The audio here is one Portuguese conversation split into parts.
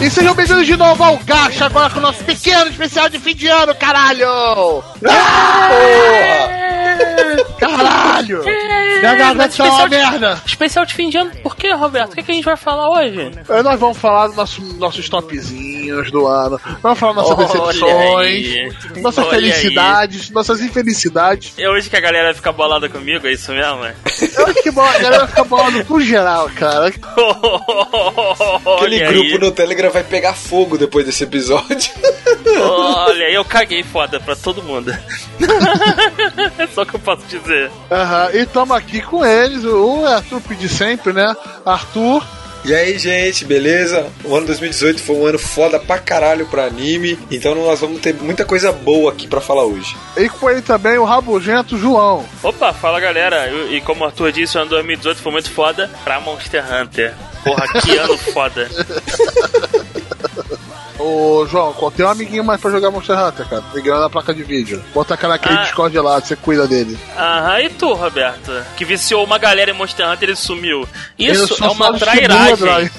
E sejam bem-vindos de novo ao Gacha, agora com o nosso pequeno especial de fim de ano, caralho! Caralho! Minha garganta tá uma especial de- merda! Especial de fim de ano, por que, Roberto? O que, que a gente vai falar hoje? Nós vamos falar dos nosso, nossos topzinhos do ano, vamos falar nossas Olha decepções, aí. nossas Olha felicidades, nossas infelicidades. É hoje que a galera fica bolada comigo, é isso mesmo? é? Eu acho que a galera fica bolando pro geral, cara. Aquele Olha grupo aí. no Telegram vai pegar fogo depois desse episódio. Olha, eu caguei foda pra todo mundo. é só o que eu posso dizer. Aham, e tamo aqui com eles, o Arthur de sempre, né? Arthur, E aí, gente, beleza? O ano 2018 foi um ano foda pra caralho pra anime, então nós vamos ter muita coisa boa aqui pra falar hoje. e com ele também o rabugento João. Opa, fala galera. E e como o Arthur disse, o ano 2018 foi muito foda pra Monster Hunter. Porra, que ano foda. Ô, João, tem um amiguinho mais pra jogar Monster Hunter, cara. Migrando na placa de vídeo. Bota aquela naquele Ah. Discord lá, você cuida dele. Aham, e tu, Roberto? Que viciou uma galera em Monster Hunter e sumiu. Eu Isso é uma trairagem.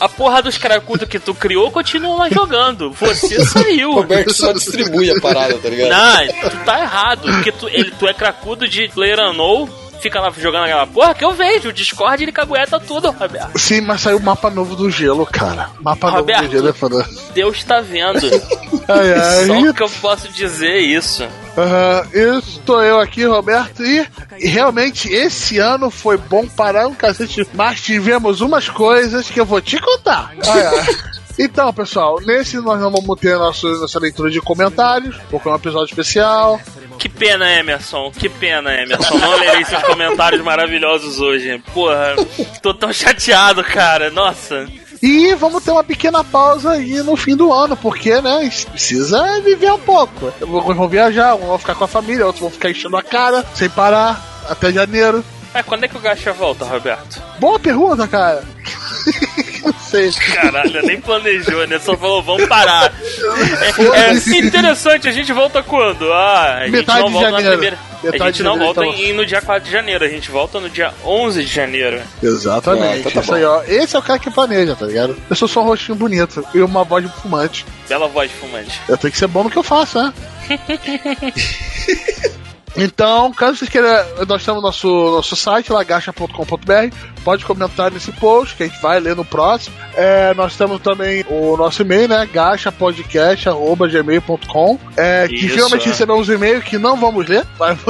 A porra dos cracudos que tu criou continua lá jogando. Você saiu. O Roberto só distribui a parada, tá ligado? Não, tu tá errado. Porque tu, ele, tu é cracudo de Player Unknown, fica lá jogando aquela porra que eu vejo. O Discord ele cagueta tudo, Roberto. Sim, mas saiu o mapa novo do gelo, cara. Mapa Roberto. novo do gelo é foda. Deus tá vendo. Ai, ai. Só que eu posso dizer isso. Aham, estou eu aqui, Roberto, e, e realmente esse ano foi bom para um cacete, mas tivemos umas coisas que eu vou te contar. Ai, ai. Então, pessoal, nesse nós não vamos ter nosso, nossa leitura de comentários, porque é um episódio especial. Que pena, Emerson. Que pena, Emerson. Não lerei seus comentários maravilhosos hoje. Porra, tô tão chateado, cara. Nossa. E vamos ter uma pequena pausa aí no fim do ano, porque, né, a precisa viver um pouco. Alguns vão viajar, alguns vão ficar com a família, outros vão ficar enchendo a cara, sem parar, até janeiro. É, quando é que o Gacha volta, Roberto? Boa pergunta, cara. Não sei. Caralho, nem planejou, né? Só falou, vamos parar. É, é interessante, a gente volta quando? Ah, a gente Metade não volta na primeira. Metade a gente não janeiro, volta em- no dia 4 de janeiro, a gente volta no dia 11 de janeiro. Exatamente. Ah, tá aí, ó. Esse é o cara que planeja, tá ligado? Eu sou só um rostinho bonito e uma voz de fumante. Bela voz fumante. Eu tenho que ser bom no que eu faço, né? Então, caso vocês queiram, nós no nosso, nosso site, lagacha.com.br. Pode comentar nesse post que a gente vai ler no próximo. É, nós temos também o nosso e-mail, né? gachapodcast.gmail.com. É, que Isso, finalmente é. recebemos um e-mail que não vamos ler. Vai-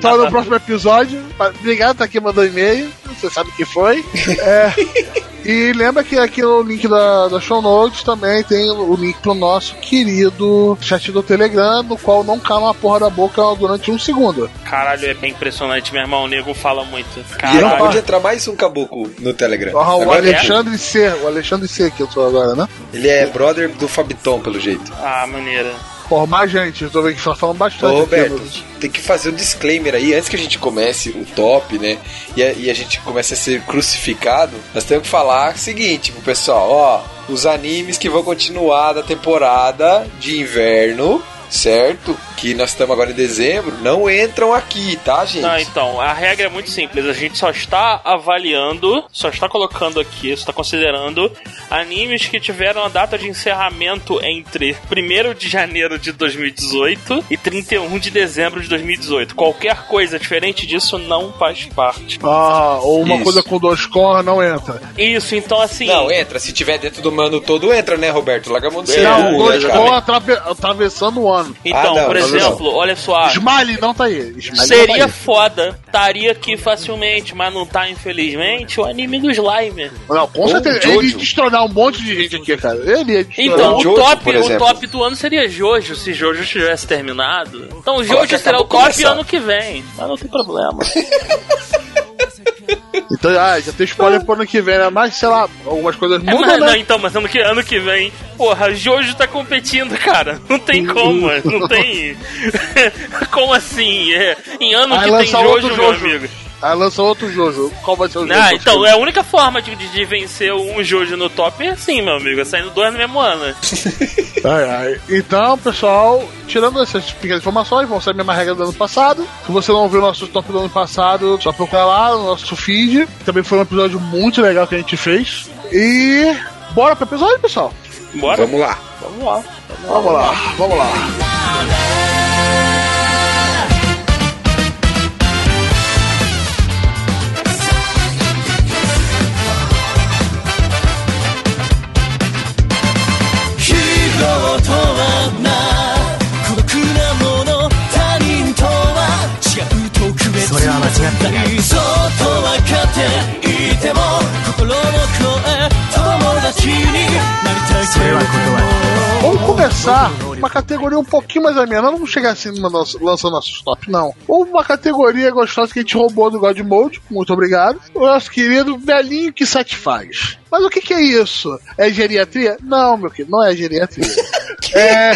Só no próximo episódio. Obrigado por estar aqui mandando e-mail. Você sabe o que foi. É, e lembra que aqui no link da, da show notes também tem o link pro nosso querido chat do Telegram, no qual não cala a porra da boca durante um segundo. Caralho, é bem impressionante, meu irmão. O nego fala muito. E Caralho. acabou de entrar mais um caboclo no Telegram. Ah, o Agora Alexandre C. O Alexandre C que eu tô agora, né? Ele é brother do Fabiton, pelo jeito. Ah, maneira. Porra, mais gente, eu tô vendo que tá falando bastante. Ô, aqui, Roberto, mas- tem que fazer um disclaimer aí, antes que a gente comece o top, né? E a, e a gente comece a ser crucificado, nós temos que falar o seguinte pro pessoal, ó, os animes que vão continuar da temporada de inverno, certo? Que nós estamos agora em dezembro, não entram aqui, tá, gente? Não, então, a regra é muito simples. A gente só está avaliando, só está colocando aqui, só está considerando animes que tiveram a data de encerramento entre 1 de janeiro de 2018 e 31 de dezembro de 2018. Qualquer coisa diferente disso não faz parte. Ah, ou uma Isso. coisa com dois cor não entra. Isso, então assim. Não, entra. Se tiver dentro do ano todo, entra, né, Roberto? Larga a mão ser não, dois né, cor cara? atrape- atravessando o ano. Então, Ah, não, por não, exemplo, olha só. Smiley não tá aí. Smiley não Seria tá aí. foda, estaria aqui facilmente, mas não tá, infelizmente, o anime do Slime. Não, com Ou certeza. Jojo. Ele ia destronar um monte de gente aqui, cara. Ele ia destronar. Então, o Jojo, top, por o top do ano seria Jojo, se Jojo tivesse terminado. Então Coloca, Jojo será o top ano que vem. Mas não tem problema. Então, ah, já tem spoiler pro ano que vem, né? Mas, sei lá, algumas coisas É, mudam, mas, né? não, então, mas ano que, ano que vem, porra, Jojo tá competindo, cara. Não tem como, não tem. como assim? É, em ano Aí que tem Jojo, meu Jojo. amigo. Aí lança outro Jojo. Qual vai ser o Jojo? Ah, então, é a única forma de, de vencer um Jojo no top é assim, meu amigo, é saindo dois no mesmo ano. Ai, ai. Então, pessoal, tirando essas pequenas informações, vão ser a mesma regra do ano passado. Se você não viu o nosso top do ano passado, só procurar lá no nosso feed. Também foi um episódio muito legal que a gente fez. E bora pro episódio, pessoal? Bora? Vamos lá. Vamos lá. Vamos lá, vamos lá. ヒー ローとはな孤独なもの他人とは違う特別な存在そうと分かっていても心の声友達になりたいけれども Vamos começar uma categoria um pouquinho mais amena. Não vamos chegar assim numa nossa- lançando nossos top, não. Ou uma categoria gostosa que a gente roubou do God Mode. Muito obrigado. O nosso querido velhinho que satisfaz. Mas o que, que é isso? É geriatria? Não, meu querido, não é geriatria. é,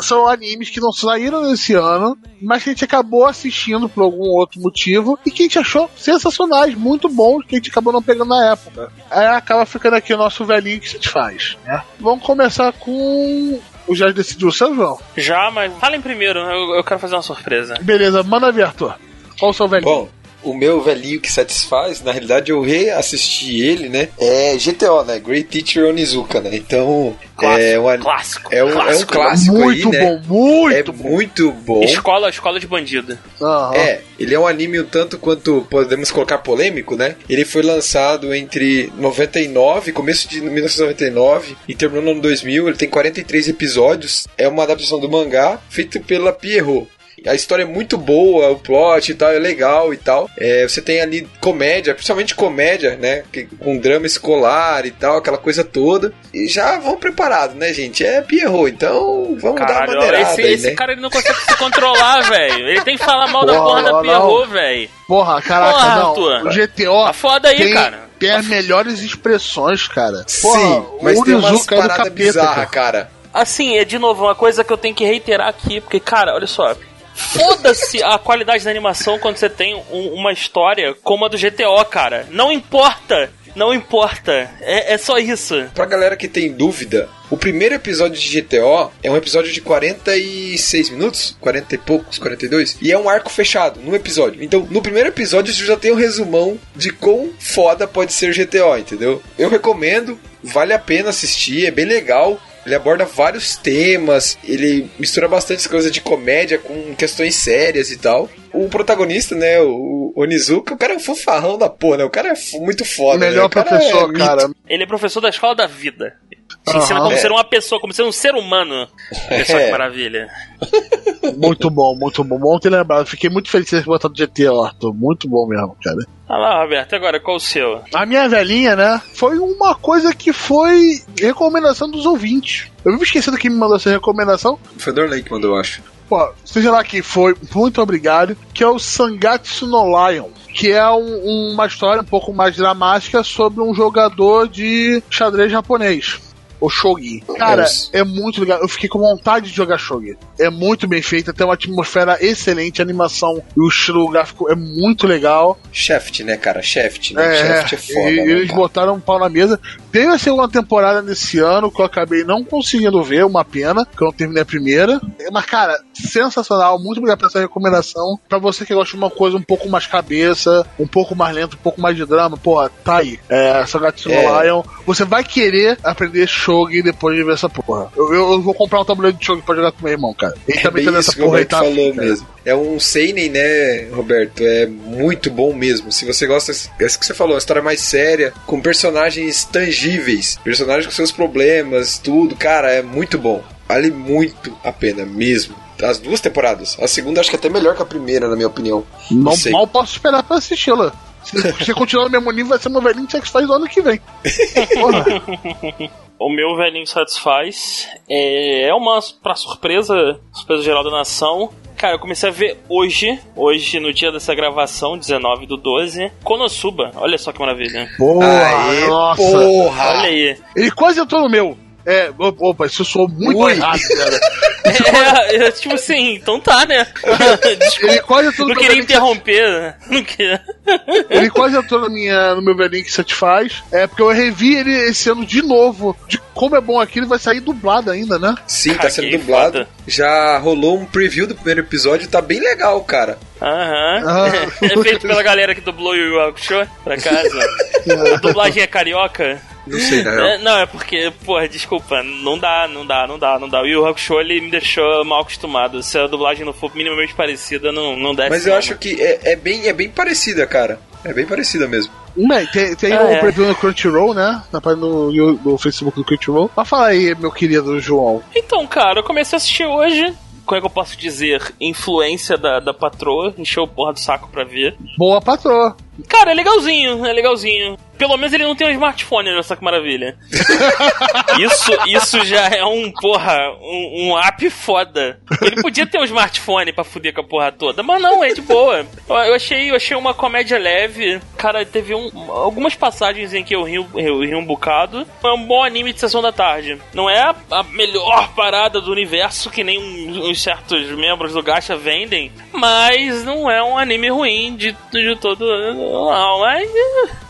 são animes que não saíram nesse ano, mas que a gente acabou assistindo por algum outro motivo e que a gente achou sensacionais, muito bons, que a gente acabou não pegando na época. Aí acaba ficando aqui o nosso velhinho que satisfaz. Né? Vamos começar com. O já decidiu o seu, João? Já, mas falem primeiro, eu, eu quero fazer uma surpresa. Beleza, manda ver, Arthur. Qual o seu velhinho? Bom, o meu velhinho que satisfaz, na realidade eu reassisti ele, né? É GTO, né? Great Teacher Onizuka, né? Então, é um, Clássico. é um, é um clássico. clássico muito aí, né? bom, muito é bom. muito bom. Escola, escola de bandido. Aham. É, ele é um anime um tanto quanto podemos colocar polêmico, né? Ele foi lançado entre 99, começo de 1999 e terminou no ano 2000. Ele tem 43 episódios. É uma adaptação do mangá feito pela Pierrot. A história é muito boa, o plot e tal é legal e tal. É, você tem ali comédia, principalmente comédia, né? Com drama escolar e tal, aquela coisa toda. E já vão preparados, né, gente? É Pierrot, então vamos dar Caralho, uma maneirada esse, aí, esse né? cara ele não consegue se controlar, velho. Ele tem que falar mal da Porra, porra da. Pierrot, velho. Porra, caraca, Porra, não. Arthur. O GTO Tá foda aí, tem, cara. tem as melhores expressões, cara. Sim, Porra, mas o tem umas é do paradas bizarras, cara. cara. Assim, é de novo uma coisa que eu tenho que reiterar aqui, porque, cara, olha só. Foda-se a qualidade da animação quando você tem um- uma história como a do GTO, cara. Não importa. Não importa. É, é só isso. Pra galera que tem dúvida, o primeiro episódio de GTO é um episódio de 46 minutos, 40 e poucos, 42, e é um arco fechado no episódio. Então, no primeiro episódio você já tem um resumão de quão foda pode ser GTO, entendeu? Eu recomendo, vale a pena assistir, é bem legal. Ele aborda vários temas, ele mistura bastante coisas de comédia com questões sérias e tal. O protagonista, né, o Onizuka, o cara é um fofarrão da porra, né? O cara é muito O foda, né? melhor O cara professor, é cara. Ele é professor da escola da vida. Te ensina como É. ser uma pessoa, como ser um ser humano. Olha só que É. maravilha. Muito bom, muito bom. Bom ter lembrado. Fiquei muito feliz de ter botado GTO, Arthur. Muito bom mesmo, cara. Olha lá, Roberto, agora qual o seu? A minha velhinha, né? Foi uma coisa que foi recomendação dos ouvintes. Eu vivo esquecendo quem me mandou essa recomendação. Foi Dorley que mandou, eu acho. Pô, seja lá quem foi, muito obrigado. Que é o Sangatsu no Lion. Que é um- uma história um pouco mais dramática sobre um jogador de xadrez japonês. O Shogi. Cara, Deus. é muito legal. Eu fiquei com vontade de jogar Shogi. É muito bem feita, tem uma atmosfera excelente, a animação e o estilo gráfico é muito legal. Shaft, né, cara? Shaft, né? É, Shaft é foda, e, né, eles cara? botaram um pau na mesa. Teve a segunda temporada nesse ano, que eu acabei não conseguindo ver, uma pena, que eu não terminei a primeira. Mas, cara, sensacional, muito obrigado por essa recomendação. Pra você que gosta de uma coisa um pouco mais cabeça, um pouco mais lento, um pouco mais de drama, porra, tá aí. É, Sagatsu no É. Lion. Você vai querer aprender Shogi depois de ver essa porra. Eu, eu- eu vou comprar um tabuleiro de Shogi pra jogar com meu irmão, cara. Ele É também tá nessa porra Roberto tá? falou mesmo. É um seinen, né, Roberto? É muito bom mesmo. Se você gosta, é isso que você falou, uma história mais séria, com personagens tangíveis, personagens com seus problemas, tudo, cara, é muito bom. Vale muito a pena mesmo. As duas temporadas. A segunda acho que é até melhor que a primeira, na minha opinião. Não Não, mal posso esperar pra assisti-la. Se você continuar no mesmo nível, vai ser meu velhinho que faz no ano que vem. Porra. O meu velhinho satisfaz. É, é uma, pra surpresa, surpresa geral da nação. Cara, eu comecei a ver hoje, hoje no dia dessa gravação, 19 do 12, Konosuba. Olha só que maravilha. Porra, Aê, nossa. porra! Olha aí. Ele quase entrou no meu. É, opa, isso soou muito Ui. errado, cara. É, é, tipo assim, então tá, né? Desculpa. Ele quase entrou no Não queria interromper. Não queria. Ele quase entrou na minha, no meu velhinho que satisfaz. É, porque eu revi ele esse ano de novo. De como é bom aquilo, vai sair dublado ainda, né? Sim, tá Caguei, sendo dublado. foda. Já rolou um preview do primeiro episódio, tá bem legal, cara. Aham. Ah. É feito pela galera que dublou o Yu Yu Hakusho, por acaso. A dublagem é carioca. Não sei, na real. É, não, é porque, porra, desculpa, não dá, não dá, não dá, não dá. O Yu Hakusho, ele me deixou mal acostumado. Se a dublagem não for minimamente parecida, não, não desce. Mas eu não, acho que é, é bem, é bem parecida, cara. É bem parecida mesmo. Bem, tem, tem Ah, o é. preview no Crunchyroll, né? Na página no, no Facebook do Crunchyroll. Mas fala aí, meu querido João. Então, cara, eu comecei a assistir hoje. Como é que eu posso dizer? Influência da, da patroa. Encheu o porra do saco pra ver. Boa patroa. Cara, é legalzinho, é legalzinho. Pelo menos ele não tem um smartphone, olha só que maravilha. isso, isso já é um, porra, um, um app foda. Ele podia ter um smartphone pra fuder com a porra toda, mas não, é de boa. Eu, achei, eu achei uma comédia leve. Cara, teve um, algumas passagens em que eu ri, eu ri um bocado. É um bom anime de sessão da tarde. Não é a, a melhor parada do universo que nem uns, uns certos membros do Gacha vendem, mas não é um anime ruim de, de todo. Não, mas.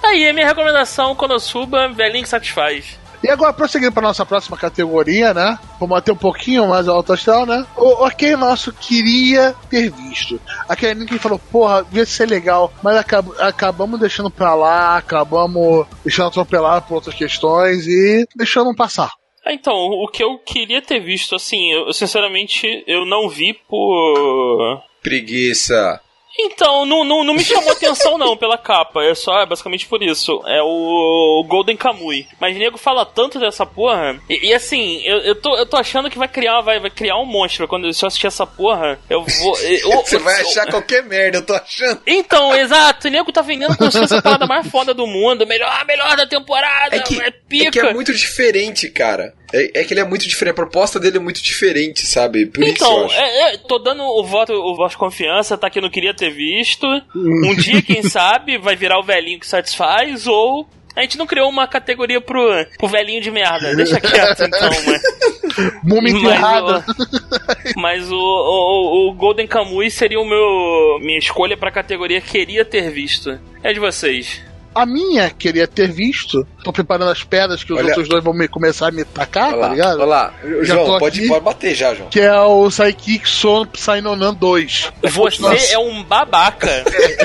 Aí, é minha recomendação: Konosuba, velhinho que satisfaz. E agora, prosseguindo para nossa próxima categoria, né? Vamos manter um pouquinho mais alto astral, né? O, aquele nosso queria ter visto. Aquele que falou, porra, devia ser legal, mas acab acabamos deixando pra lá, acabamos deixando atropelar por outras questões e deixando passar. Ah, Então, o que eu queria ter visto, assim, eu sinceramente eu não vi por. Preguiça. Então, não, não, não me chamou atenção não pela capa, é só é basicamente por isso. É o Golden Kamui. Mas o nego fala tanto dessa porra. E, e assim, eu, eu, tô, eu tô achando que vai criar, vai, vai criar um monstro. Quando se eu assistir essa porra, eu vou. eu- Você vai eu- achar qualquer merda, eu tô achando. Então, exato, o nego tá vendendo como se fosse a parada mais foda do mundo. Melhor, melhor da temporada, É que, é pica. é que é muito diferente, cara. É, é que ele é muito diferente. A proposta dele é muito diferente, sabe? Por isso Então, acho. é, é, tô dando o voto, o voto de confiança, tá que eu não queria ter visto. Um dia, quem sabe, vai virar o velhinho que satisfaz, ou a gente não criou uma categoria pro, pro velhinho de merda. Deixa quieto, então, mas. Múmia enterrada. o, mas o, o, o Golden Kamui seria o meu minha escolha pra categoria queria ter visto. É de vocês. A minha queria ter visto. Tô preparando as pedras que os Olha- outros dois vão me começar a me tacar, Olha tá lá, ligado? olha lá. Já João, pode, aqui. pode bater já, João. Que é o Psychic Son Psynonan 2. Você é um babaca.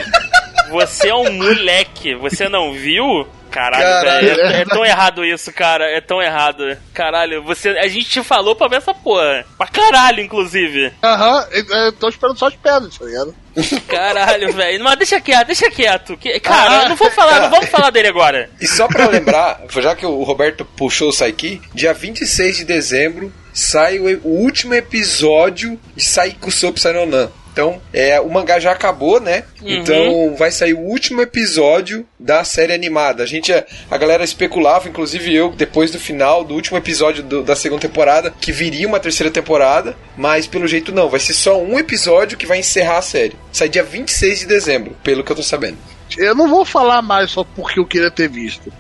Você é um moleque. Você não viu? Caralho, Caralho. velho. É, é tão errado isso, cara. É tão errado. Caralho, você. A gente te falou pra ver essa porra. Pra caralho, inclusive. Aham, eu- eu tô esperando só as pedras, tá ligado? Caralho, velho. Mas deixa quieto, deixa quieto. Que- cara, Ah, não vou falar, não vamos falar dele agora. E só pra lembrar, já que o Roberto puxou o Saiki, dia 26 de dezembro sai o, o último episódio de Saiku Sou Psynonan. Então, é, o mangá já acabou, né? Uhum. Então, vai sair o último episódio da série animada. A gente, a galera especulava, inclusive eu, depois do final do último episódio do- da segunda temporada, que viria uma terceira temporada, mas pelo jeito não, vai ser só um episódio que vai encerrar a série. Sai dia 26 de dezembro, pelo que eu tô sabendo. Eu não vou falar mais só porque eu queria ter visto.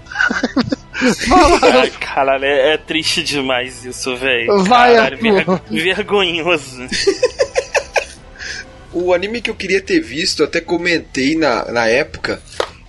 Ai, caralho, é, é triste demais isso, velho. Vai, Caralho, vergonhoso. O anime que eu queria ter visto, até comentei na, na época.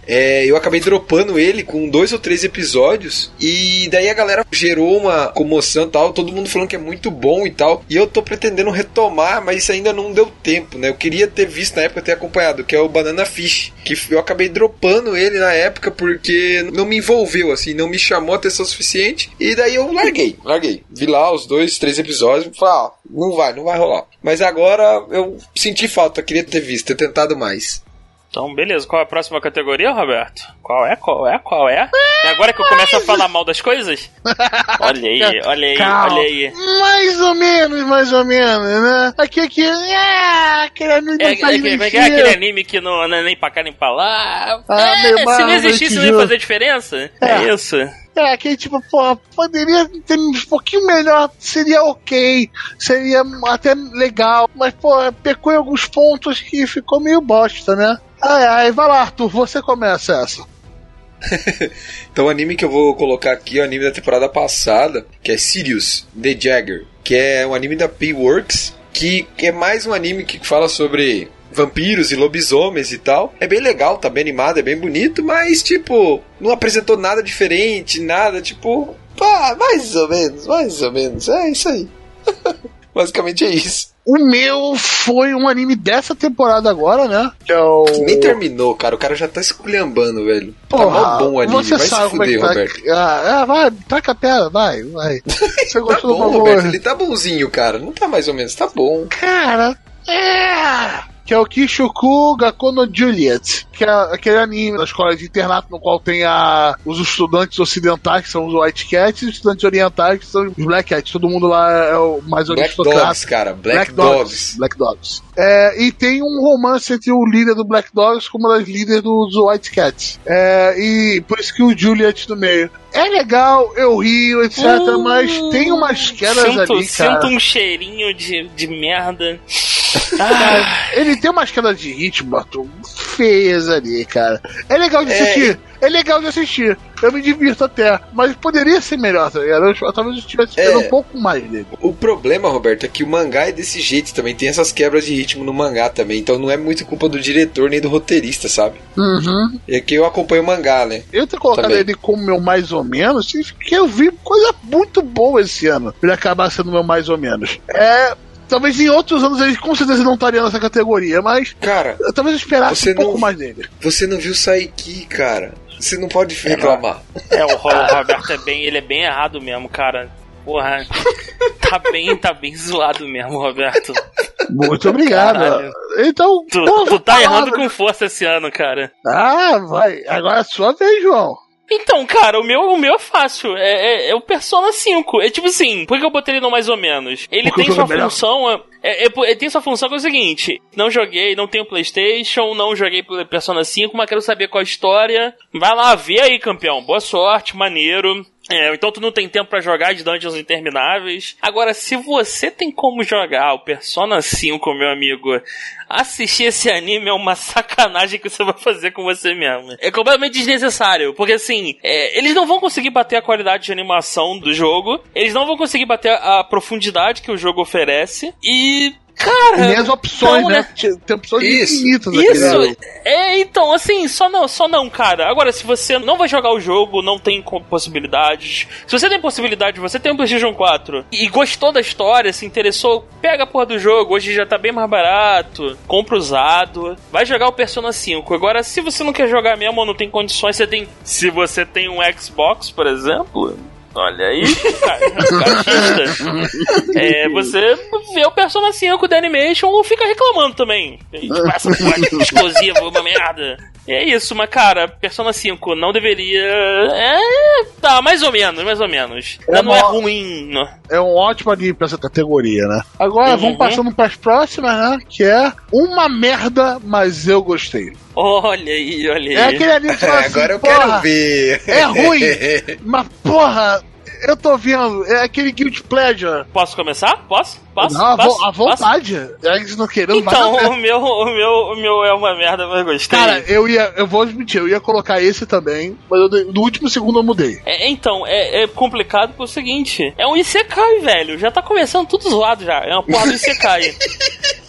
é, eu acabei dropando ele com dois ou três episódios. E daí a galera gerou uma comoção tal. Todo mundo falando que é muito bom e tal. E eu tô pretendendo retomar, mas isso ainda não deu tempo, né? Eu queria ter visto na época, ter acompanhado, que é o Banana Fish. Que eu acabei dropando ele na época porque não me envolveu, assim, não me chamou a atenção suficiente. E daí eu larguei, larguei. Vi lá os dois, três episódios e falei, ah, não vai, não vai rolar. Mas agora eu senti falta, queria ter visto, ter tentado mais. Então, beleza. Qual é a próxima categoria, Roberto? Qual é? Qual é? Qual é? É agora que eu começo a falar mal das coisas? Olha aí, olha aí, Calma. olha aí. Mais ou menos, mais ou menos, né? Aqui, aqui, é, aquele anime É, é, não faz é, é, mexer. aquele anime que não, não é nem pra cá nem pra lá. Ah, é, se não existisse, não ia fazer diferença? É, É. isso. É, aquele tipo, pô, poderia ter um pouquinho melhor, seria ok, seria até legal, mas, pô, pecou em alguns pontos que ficou meio bosta, né? Ai, ai, vai lá, Arthur, você começa essa. Então o anime que eu vou colocar aqui é o anime da temporada passada, que é Sirius The Jagger, que é um anime da P-Works, que é mais um anime que fala sobre vampiros e lobisomens e tal. É bem legal, tá bem animado, é bem bonito, mas tipo, não apresentou nada diferente, nada tipo, pá, mais ou menos, mais ou menos, é isso aí. Basicamente é isso. O meu foi um anime dessa temporada agora, né? Que é o. Nem terminou, cara. O cara já tá esculhambando, velho. tá Porra, mó bom o anime. Você Vai sabe se é fuder, tá. Roberto. Ah, ah, vai, taca a pedra, vai, vai. Você Tá gostou bom, do Roberto. Ele tá bonzinho, cara. Não tá mais ou menos. Tá bom. Cara, é. Que é o Kishoku Gakono Juliet, que é aquele anime da escola de internato no qual tem a, os estudantes ocidentais, que são os White Cats, e os estudantes orientais, que são os Black Cats. Todo mundo lá é o mais Black. Dogs, cara. Black, Dogs. Black Dogs. É, e tem um romance entre o líder do Black Dogs com uma das líderes dos White Cats. É, e por isso que o Juliet no meio. É legal, eu rio, etc, Hum, mas tem umas quedas sinto, ali, cara. sinto um cheirinho de, de merda. Cara, ele tem umas quedas de ritmo, Arthur, feias ali, cara. É legal de É, assistir, é legal de assistir. Eu me divirto até, mas poderia ser melhor, tá ligado? Eu, talvez eu estivesse esperando É. um pouco mais dele. O problema, Roberto, é que o mangá é desse jeito também. Tem essas quebras de ritmo no mangá também. Então não é muito culpa do diretor nem do roteirista, sabe? Uhum. É que eu acompanho o mangá, né? Eu ter colocado Também. ele como meu mais ou menos, porque eu vi coisa muito boa esse ano. Pra ele acabar sendo meu mais ou menos. É. Talvez em outros anos ele com certeza não estaria nessa categoria, mas Cara, eu talvez eu esperasse um pouco não- mais dele. você não viu Saiki, cara. Você não pode reclamar. É, o Ro- o Roberto é bem, ele é bem errado mesmo, cara. Porra, tá bem, tá bem zoado mesmo, Roberto. Muito obrigado. Caralho. Então, Tu, tu tá errando com força esse ano, cara. Ah, vai. Agora é a sua vez, João. Então, cara, o meu, o meu é fácil. É, é, é o Persona 5. É tipo assim, por que eu botei ele no mais ou menos? Ele Porque tem sua é melhor. função. É, é, é, ele tem sua função que é o seguinte: não joguei, não tenho PlayStation, não joguei Persona 5, mas quero saber qual a história. Vai lá, vê aí, campeão. Boa sorte, maneiro. É, então tu não tem tempo pra jogar de Dungeons Intermináveis. Agora, se você tem como jogar o Persona 5, meu amigo, assistir esse anime é uma sacanagem que você vai fazer com você mesmo. É completamente desnecessário, porque assim, é, eles não vão conseguir bater a qualidade de animação do jogo, eles não vão conseguir bater a profundidade que o jogo oferece, e. Cara. E nem as opções, não, né? Tem opções Isso. infinitas aqui, Isso, né? é, então, assim, só não, só não, cara. Agora, se você não vai jogar o jogo, não tem possibilidades. Se você tem possibilidade, você tem um PlayStation 4 e gostou da história, se interessou, pega a porra do jogo, hoje já tá bem mais barato, compra usado, vai jogar o Persona 5. Agora, se você não quer jogar mesmo ou não tem condições, você tem. Se você tem um Xbox, por exemplo. Olha aí, cachista. É, você vê o Persona 5 da Animation ou fica reclamando também. Essa porra de exclusivo uma merda. E é isso, mas cara, Persona 5 não deveria. É. Tá, mais ou menos, mais ou menos. É não é mó- ruim. Não. É um ótimo anime pra essa categoria, né? Agora Uhum. vamos passando pras próximas, né? Que é uma merda, mas eu gostei. Olha aí, olha aí. É aquele anime que você fala assim, Agora eu porra, quero ver. É ruim, mas porra, eu tô vendo. É aquele Guilty Pleasure. Posso começar? Posso? Posso? Não, Posso? à vontade. É Eles não querendo Então, o meu, o, meu, o meu é uma merda, mas eu gostei. Cara, eu ia, eu vou admitir, eu ia colocar esse também, mas eu, no último segundo eu mudei. É, então, é, é complicado pelo seguinte: é um Isekai, velho. Já tá começando tudo zoado já. É uma porra do Isekai.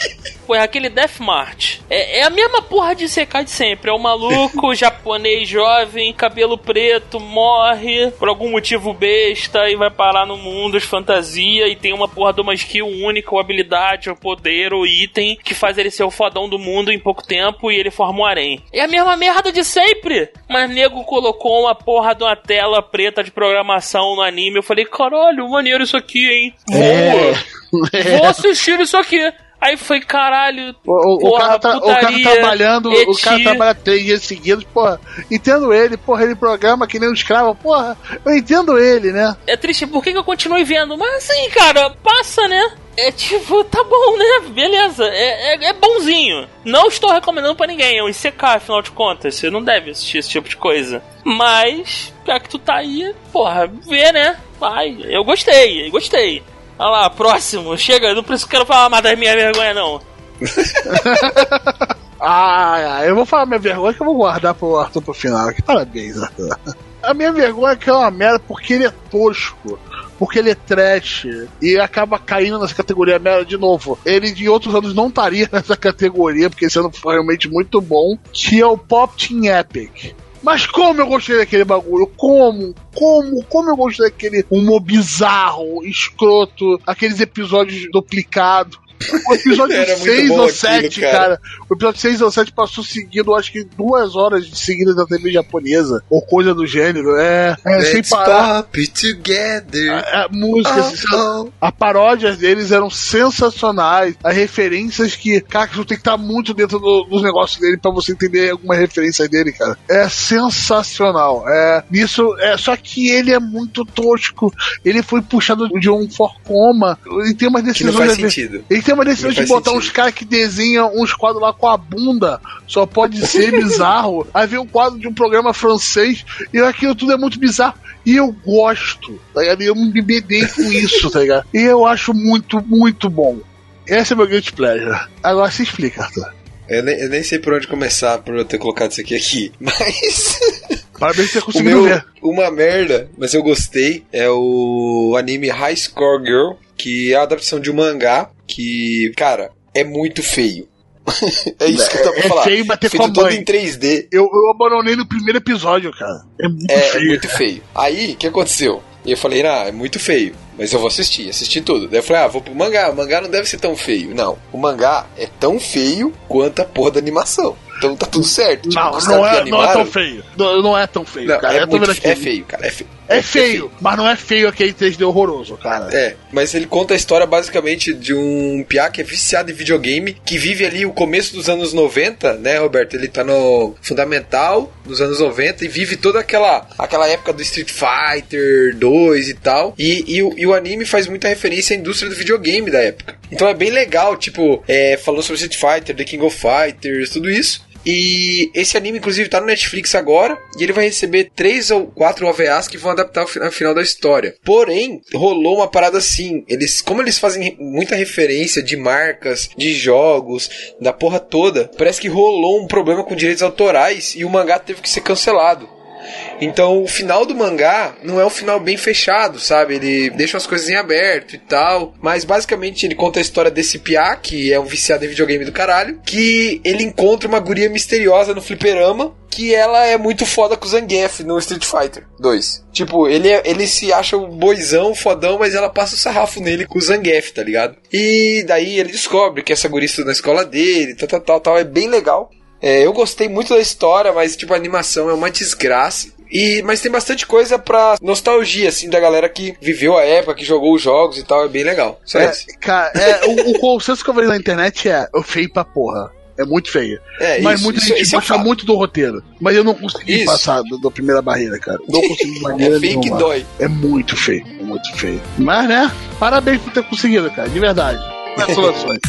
Pô, é aquele Death March. É, é a mesma porra de Isekai de sempre. É um maluco japonês jovem, cabelo preto, morre por algum motivo besta e vai parar no mundo de fantasia e tem uma porra de uma skill única, ou habilidade, ou poder, ou item que faz ele ser o fodão do mundo em pouco tempo e ele forma um harém. É a mesma merda de sempre! Mas nego colocou uma porra de uma tela preta de programação no anime. Eu falei, caralho, maneiro isso aqui, hein? Boa! Vou assistir isso aqui. Aí foi, caralho, O, o- o Porra, cara tá, o cara putaria, trabalhando, o eti. cara trabalha três dias seguidos, porra, entendo ele, porra, ele programa que nem um escravo, porra, eu entendo ele, né? é triste, por que, que eu continuei vendo? Mas assim, cara, passa, né? É tipo, tá bom, né? Beleza, é, é, é bonzinho. Não estou recomendando pra ninguém, é um ICK, afinal de contas. Você não deve assistir esse tipo de coisa. Mas, já que tu tá aí, porra, vê, né? Vai, eu gostei, eu gostei. Olha lá, próximo, chega, não preciso quero falar mais da minha vergonha, não. Ah, eu vou falar minha vergonha que eu vou guardar pro Arthur pro final. aqui. Parabéns, Arthur. A minha vergonha é que é uma merda porque ele é tosco. Porque ele é trash e acaba caindo nessa categoria merda de novo. Ele de outros anos não estaria nessa categoria, porque esse ano foi realmente muito bom. Que é o Pop Team Epic. Mas como eu gostei daquele bagulho? Como? Como? Como eu gostei daquele humor bizarro, escroto, aqueles episódios duplicados. O episódio Era muito 6 bom ou aquilo, 7, cara. cara. O episódio 6 ou 7 passou seguido, acho que duas horas de seguida da TV japonesa. Ou coisa do gênero. É, é sem Let's parar. pop together. A, a música, Oh, assim, oh. a paródias deles eram sensacionais. As referências que, cara, que você tem que estar muito dentro do- dos negócios dele pra você entender alguma referência dele, cara. É sensacional. É, isso, é, só que ele é muito tosco. Ele foi puxado de um forcoma. Ele tem umas Que não decisões. faz sentido. ele tem uma decisão de botar sentido. uns caras que desenham uns quadros lá com a bunda. Só pode ser bizarro. Aí vem um quadro de um programa francês e aquilo tudo é muito bizarro. E eu gosto, tá ligado? E Eu me bebedei com isso, tá ligado? E eu acho muito, muito bom. Esse é meu grande pleasure. Agora se explica, Arthur. Eu nem, eu nem sei por onde começar por eu ter colocado isso aqui aqui. Mas. Parabéns por ter conseguido meu, ver. uma merda, mas eu gostei, é o anime High Score Girl, que é a adaptação de um mangá que, cara, é muito feio. é isso que eu tava É falando. feio bater com a Feito mãe. em 3D. Eu, eu abandonei no primeiro episódio, cara. É muito É, é feio. muito feio. Aí, o que aconteceu? E eu falei, ah, é muito feio. Mas eu vou assistir, assisti tudo. Daí eu falei, ah, vou pro mangá. O mangá não deve ser tão feio. Não. O mangá é tão feio quanto a porra da animação. Então tá tudo certo. Tipo, Não, não é, não é tão feio. Não, não é tão feio, Não, cara. é, tô muito, vendo aqui. é feio, cara. É feio. É feio, mas não é feio aquele 3D horroroso, cara. É, mas ele conta a história basicamente de um piá que é viciado em videogame, que vive ali o começo dos anos 90, né, Roberto? Ele tá no fundamental dos anos 90 e vive toda aquela, aquela época do Street Fighter 2 e tal. E, e, o, e o anime faz muita referência à indústria do videogame da época. Então é bem legal, tipo, é, falou sobre Street Fighter, The King of Fighters, tudo isso. E esse anime, inclusive, tá no Netflix agora. E ele vai receber três ou quatro OVAs que vão adaptar o final da história. Porém, rolou uma parada assim. Eles, como eles fazem muita referência de marcas, de jogos, da porra toda, parece que rolou um problema com direitos autorais e o mangá teve que ser cancelado. Então o final do mangá não é um final bem fechado, sabe? Ele deixa as coisas em aberto e tal. Mas basicamente ele conta a história desse piá, que é um viciado em videogame do caralho, que ele encontra uma guria misteriosa no fliperama. Que ela é muito foda com o Zangief no Street Fighter 2. Tipo, ele, é- ele se acha um boizão, fodão, mas ela passa o sarrafo nele com o Zangief, tá ligado? E daí ele descobre que essa guria estuda na escola dele, tal, tal, tal, tal. É bem legal. É, eu gostei muito da história, mas tipo, a animação é uma desgraça. E, mas tem bastante coisa pra nostalgia, assim, da galera que viveu a época, que jogou os jogos e tal. É bem legal. Só É, isso. cara, é, o, o consenso que eu vejo na internet é eu feio pra porra. É muito feio. É, mas isso, muita isso- gente isso é gosta fato. muito do roteiro. Mas eu não consegui Isso. passar da primeira barreira, cara. Não consegui de maneira É feio que dói. É muito feio, é muito feio. Mas, né, parabéns por ter conseguido, cara, de verdade. Gratulações.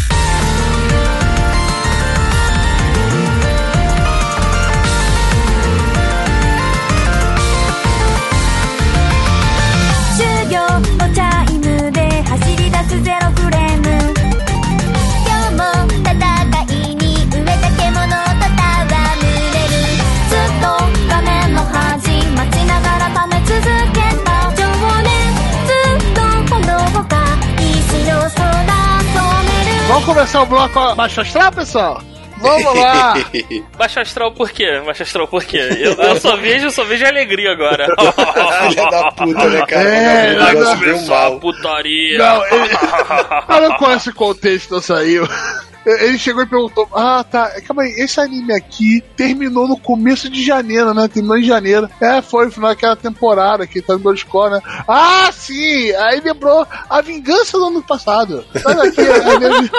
Vamos começar o bloco baixo astral, pessoal? Vamos lá! Baixo astral por quê? Baixo astral por quê? Eu, eu só vejo, só vejo alegria agora. Filha da puta, né, cara? É, o não, não, a mal. putaria. Não, ele. Olha qual esse contexto saiu. Ele chegou e perguntou: Ah, tá, calma aí, esse anime aqui terminou no começo de janeiro, né? Terminou em janeiro. É, foi no final daquela temporada que tá no meu score, né? Ah, sim! Aí lembrou a vingança do ano passado. Olha aqui, a, minha-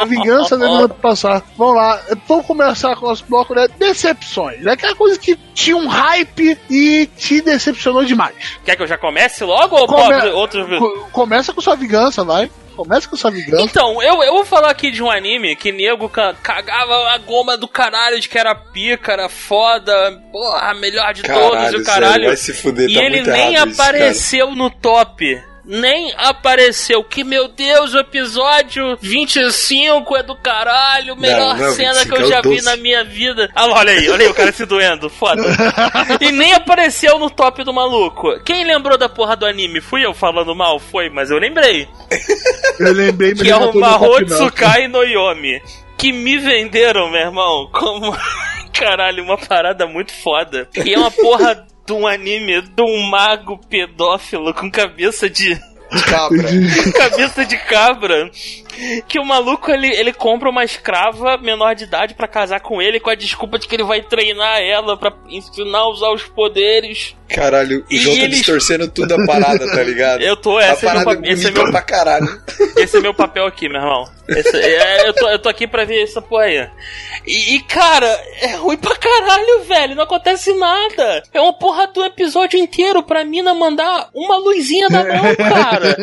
a vingança do ano passado. Vamos lá, vamos começar com o nosso bloco, né? Decepções. É aquela coisa que tinha um hype e te decepcionou demais. Quer que eu já comece logo ou Come- pode outro... Co- Começa com sua vingança, vai. Começa com sua vingança. Então, eu, eu vou falar aqui de um anime que nego ca- cagava a goma do caralho de que era pica, era foda, porra, melhor de todos e Caralho, o caralho. sério, vai se fuder, e tá ele muito nem apareceu no top. Nem apareceu. Que meu Deus, o episódio 25 é do caralho. Melhor não é o cena 25, que eu é já vi 12. na minha vida. Ah, olha aí, olha aí o cara se doendo. Foda. e nem apareceu no top do maluco. Quem lembrou da porra do anime? Fui eu falando mal? Foi, mas eu lembrei Eu lembrei, mas que é não o Mahou não. Tsukai no Yomi. Que me venderam, meu irmão, como. Caralho, uma parada muito foda. E é uma porra de um anime de um mago pedófilo com cabeça de. De cabra. cabeça de cabra. Que o maluco ele, ele compra uma escrava menor de idade pra casar com ele com a desculpa de que ele vai treinar ela pra ensinar a usar os poderes. Caralho, o E João tá eles- distorcendo tudo a parada, tá ligado? Eu tô, a esse é, meu, pa- é esse, é meu, pra caralho. esse é meu papel aqui, meu irmão. Esse- é, eu, tô, eu tô aqui pra ver essa porra aí. E, e, cara, é ruim pra caralho, velho. Não acontece nada. É uma porra do episódio inteiro pra mina mandar uma luzinha da mão, cara.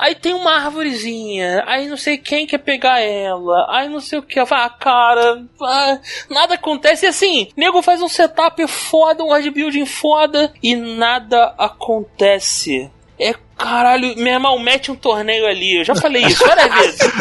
Aí tem uma árvorezinha, aí não sei quem quer pegar ela, aí não sei o que. Ah, cara, ah, nada acontece. E assim, nego faz um setup foda, um hard building foda, e nada acontece. É caralho, meu irmão, mete um torneio ali. Eu já falei isso várias vezes.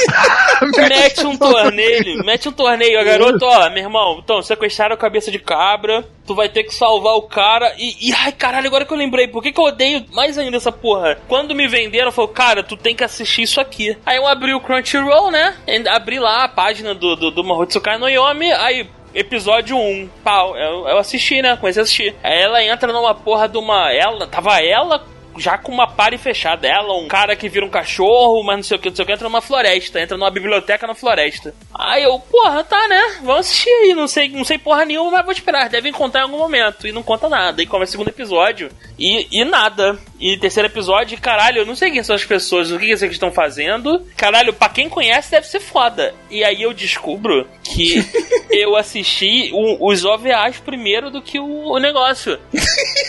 mete um torneio, mete um torneio. A garota, ó, meu irmão, então, sequestraram a cabeça de cabra. Tu vai ter que salvar o cara. E, e, ai, caralho, agora que eu lembrei, por que, que eu odeio mais ainda essa porra? Quando me venderam, falou, cara, tu tem que assistir isso aqui. Aí eu abri o Crunchyroll, né? Abri lá a página do, do, do Mahotsukai no Yomi. Aí Episódio 1, pau, eu, eu assisti, né? Comecei a assistir. Aí ela entra numa porra de uma. Ela, tava ela já com uma pare fechada. Ela, um cara que vira um cachorro, mas não sei o que, não sei o que, entra numa floresta, entra numa biblioteca na floresta. Aí eu, porra, tá, né? Vamos assistir aí. Não sei, não sei porra nenhuma, mas vou esperar. Devem contar em algum momento. E não conta nada. E começa o segundo episódio. E, e nada. E terceiro episódio, caralho, eu não sei quem são as pessoas, o que que eles estão fazendo. Caralho, pra quem conhece deve ser foda. E aí eu descubro que eu assisti o- os OVAs primeiro do que o, o negócio.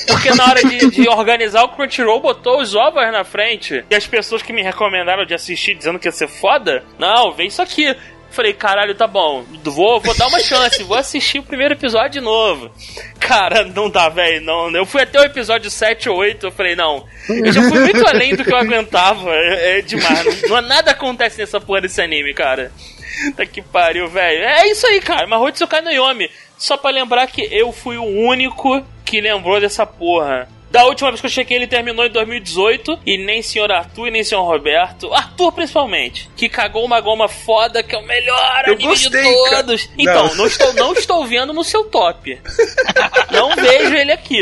Porque na hora de, de organizar o Crunchyroll botou os ovos na frente. E as pessoas que me recomendaram de assistir dizendo que ia ser foda, não, vem isso aqui. Falei, caralho, tá bom, vou, vou dar uma chance, vou assistir o primeiro episódio de novo. Cara, não dá, velho, não. Eu fui até o episódio 7 ou 8, eu falei, não. Eu já fui muito além do que eu aguentava. É, é demais. Não, nada acontece nessa porra desse anime, cara. Tá que pariu, velho. É isso aí, cara. Mahotsukai no Yomi. Só pra lembrar que eu fui o único que lembrou dessa porra. Da última vez que eu chequei, ele terminou em 2018. E nem senhor Arthur e nem senhor Roberto. Arthur, principalmente. Que cagou uma goma foda, que é o melhor Eu anime gostei, de cara. todos. Então, Não. não. estou, não estou vendo no seu top. não vejo ele aqui.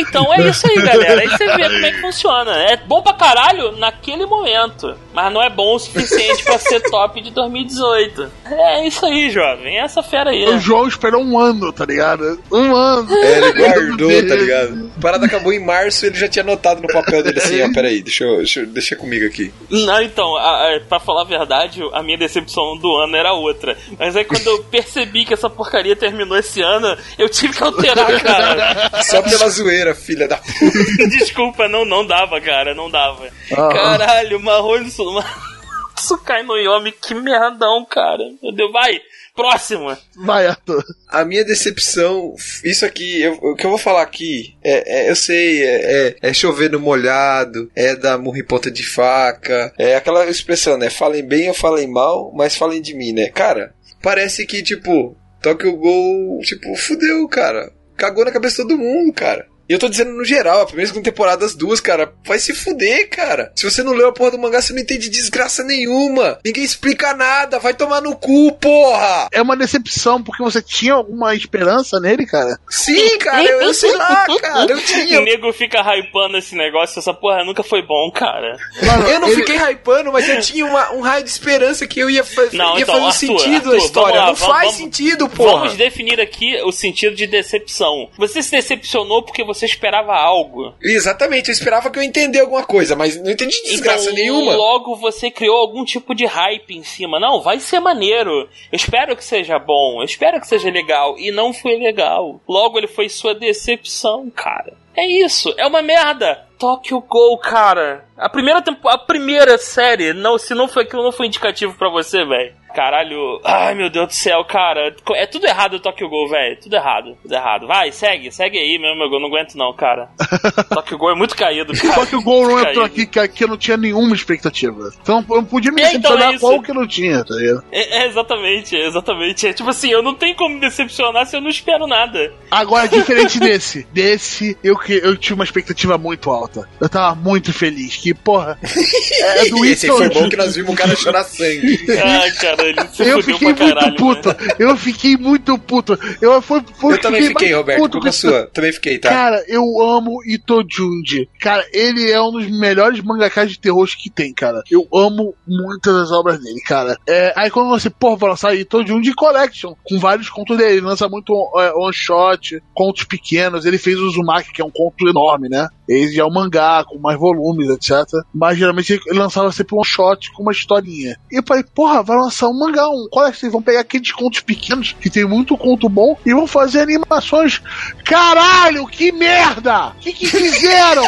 Então é isso aí, galera. Aí você vê como é que funciona. É bom pra caralho naquele momento, mas não é bom o suficiente pra ser top de 2018. É isso aí, jovem. É essa fera aí. O João esperou um ano, tá ligado? Um ano. É, ele guardou, tá ligado? A parada acabou em março ele já tinha anotado no papel dele assim, ó, peraí, deixa, eu, deixa, eu- deixa comigo aqui. Não, então, a, a, pra falar a verdade, a minha decepção do ano era outra. Mas aí quando eu percebi que essa porcaria terminou esse ano, eu tive que alterar, cara. Só pela zoeira, filha da puta. Desculpa, não, não dava, cara, não dava. Ah. Caralho, Marrone Sukai no Yomi, que merdão, cara. Meu Deus, vai, próxima. Vai, Arthur. A minha decepção, isso aqui, eu- o que eu vou falar aqui, é, é- eu sei, é, é, é chover no molhado, é da murro em ponta de faca, é aquela expressão, né? Falem bem ou falem mal, mas falem de mim, né? Cara, parece que, tipo, Tokyo Gol, tipo, fudeu, cara. Cagou na cabeça de todo mundo, cara. E eu tô dizendo no geral, a primeira e segunda temporada, as duas, cara, vai se fuder, cara. Se você não leu a porra do mangá, você não entende desgraça nenhuma. Ninguém explica nada, vai tomar no cu, porra! É uma decepção, porque você tinha alguma esperança nele, cara? Sim, cara, eu, eu sei lá, cara, eu O tinha. nego fica hypando esse negócio, essa porra nunca foi bom, cara. Mano, Eu não ele- fiquei hypando, mas eu tinha uma- um raio de esperança que eu ia, fa Não, ia então, fazer um Arthur, sentido Arthur, a história. lá, não vamos- faz vamos- sentido, porra. Vamos definir aqui o sentido de decepção. Você se decepcionou porque você esperava algo. Exatamente, eu esperava que eu entendesse alguma coisa, mas não entendi desgraça então, nenhuma. logo você criou algum tipo de hype em cima. Não, vai ser maneiro. Eu espero que seja bom. Eu espero que seja legal. E não foi legal. Logo ele foi sua decepção, cara. É isso, é uma merda. Tokyo Ghoul, cara. A primeira a primeira série, não, se não foi aquilo, não foi indicativo pra você, velho. Caralho, ai meu Deus do céu, cara. É tudo errado o Tokyo Ghoul, velho. Tudo errado, tudo errado. Vai, segue, segue aí, meu amigo. Eu não aguento não, cara. Tokyo Ghoul é muito caído, cara. Só que o gol não entrou aqui, que aqui eu não tinha nenhuma expectativa. Então eu podia me É, então decepcionar é isso. qual que eu não tinha, tá ligado? É, é, exatamente, exatamente. É tipo assim, eu não tenho como me decepcionar se eu não espero nada. Agora, diferente desse, desse, eu, que- eu tinha uma expectativa muito alta. Eu tava muito feliz. Que, porra, é do Esse foi bom que nós vimos o cara chorar sangue. Ai, cara, Ele se Eu fiquei muito caralho, puto. né? Eu fiquei muito puto. Eu, foi, foi Eu também fiquei, Roberto, puto culpa sua. Também fiquei, tá? Cara, eu amo Ito Junji. Cara, ele é um dos melhores mangakas de terror que tem, cara. Eu amo muitas das obras dele, cara. É, aí quando você, porra, vai lançar Ito Junji Collection, com vários contos dele. Ele lança muito é, one shot, contos pequenos. Ele fez o Uzumaki, que é um conto enorme, né? Ele já é um mangá, com mais volumes, etc. Mas geralmente ele lançava sempre um shot com uma historinha. E eu falei, porra, vai lançar um mangá, um collection. Vocês vão pegar aqueles contos pequenos, que tem muito conto bom, e vão fazer animações. Caralho, que merda! O que, que fizeram?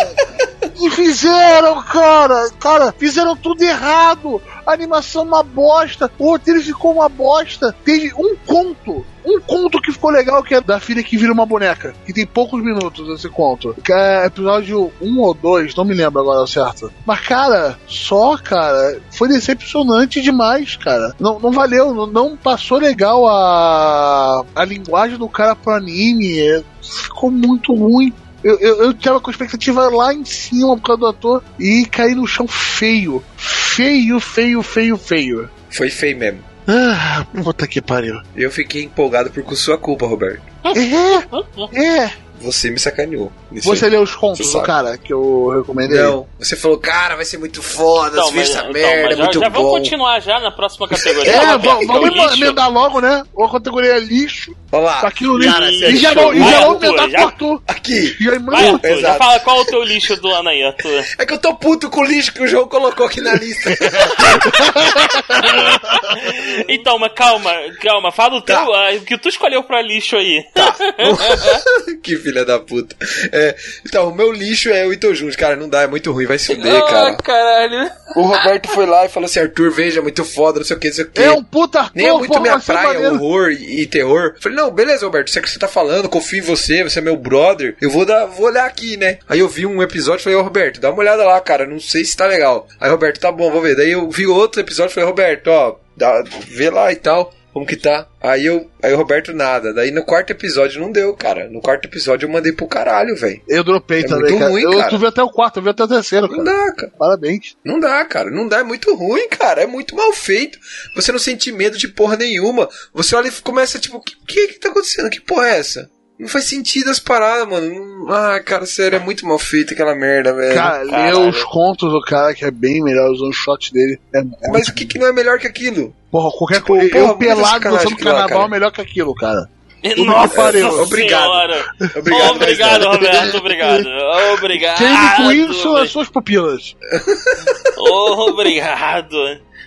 O que fizeram, cara? Cara, fizeram tudo errado. A animação é uma bosta. O roteiro ficou uma bosta. Teve um conto. Um conto que ficou legal, que é da filha que vira uma boneca. Que tem poucos minutos esse conto. Que é episódio 1 ou 2, não me lembro agora certo. Mas, cara, só, cara, foi decepcionante demais, cara. Não, não valeu, não, não passou legal a, a linguagem do cara pro anime. É, ficou muito ruim. Eu, eu, eu tava com a expectativa lá em cima por causa do ator e caí no chão feio. Feio, feio, feio, feio. Foi feio mesmo. Ah, puta que pariu. Eu fiquei empolgado por sua culpa, Roberto. É, é. Você me sacaneou. Você aí. leu os contos do cara que eu recomendei? Não, você falou, cara, vai ser muito foda, Então, mas, essa então, merda, mas é já, muito já bom. vamos continuar já na próxima categoria. É, vamos, é vamos emendar logo, né? A categoria lixo, Olha lá, aquilo lixo. cara, e você já vou, e já Arthur, emendar já- com o Arthur. Aqui. Já Vai, emendou. Arthur, já fala qual é o teu lixo do ano aí, Arthur. É que eu tô puto com o lixo que o João colocou aqui na lista. Então, mas calma, calma, fala o teu, Tá. ah, o que tu escolheu pra lixo aí. que filha da puta. É, então, o meu lixo é o Itojunji. Cara, não dá, é muito ruim, vai se fuder, Ah, cara. caralho. O Roberto foi lá e falou assim: Arthur, veja, muito foda, não sei o que, não sei o que. É um puta Arthur, Nem é muito porra, minha praia, maneiro. horror e, e terror. Falei, não, beleza, Roberto, isso é que você tá falando, confio em você, você é meu brother. Eu vou dar, vou olhar aqui, né? Aí eu vi um episódio e falei, ô Roberto, dá uma olhada lá, cara, não sei se tá legal. Aí, Roberto, tá bom, vou ver. Daí eu vi outro episódio e falei, Roberto, ó, dá, vê lá e tal. Como que tá? Aí eu, aí o Roberto nada. Daí no quarto episódio não deu, cara. No quarto episódio eu mandei pro caralho, velho. Eu dropei É também, muito cara. ruim, eu, cara. Tu viu até o quarto, eu vi até o terceiro, Não cara. dá, cara. Parabéns. Não dá, cara. Não dá. É muito ruim, cara. É muito mal feito. Você não sente medo de porra nenhuma. Você olha e começa, tipo, o que, que que tá acontecendo? Que porra é essa? Não faz sentido as paradas, mano. Ah, cara, sério, é muito mal feito aquela merda, velho. Cara, lê os contos do cara que é bem melhor, os one shot dele. É, é Mas o que, que não é melhor que aquilo? Porra, qualquer Tipo, coisa. Eu pelado dançando carnaval é melhor que aquilo, cara. Nossa pariu. Obrigado. senhora. Obrigado, Obrigado. Roberto, obrigado. Obrigado. Quem com isso é as suas pupilas. Obrigado.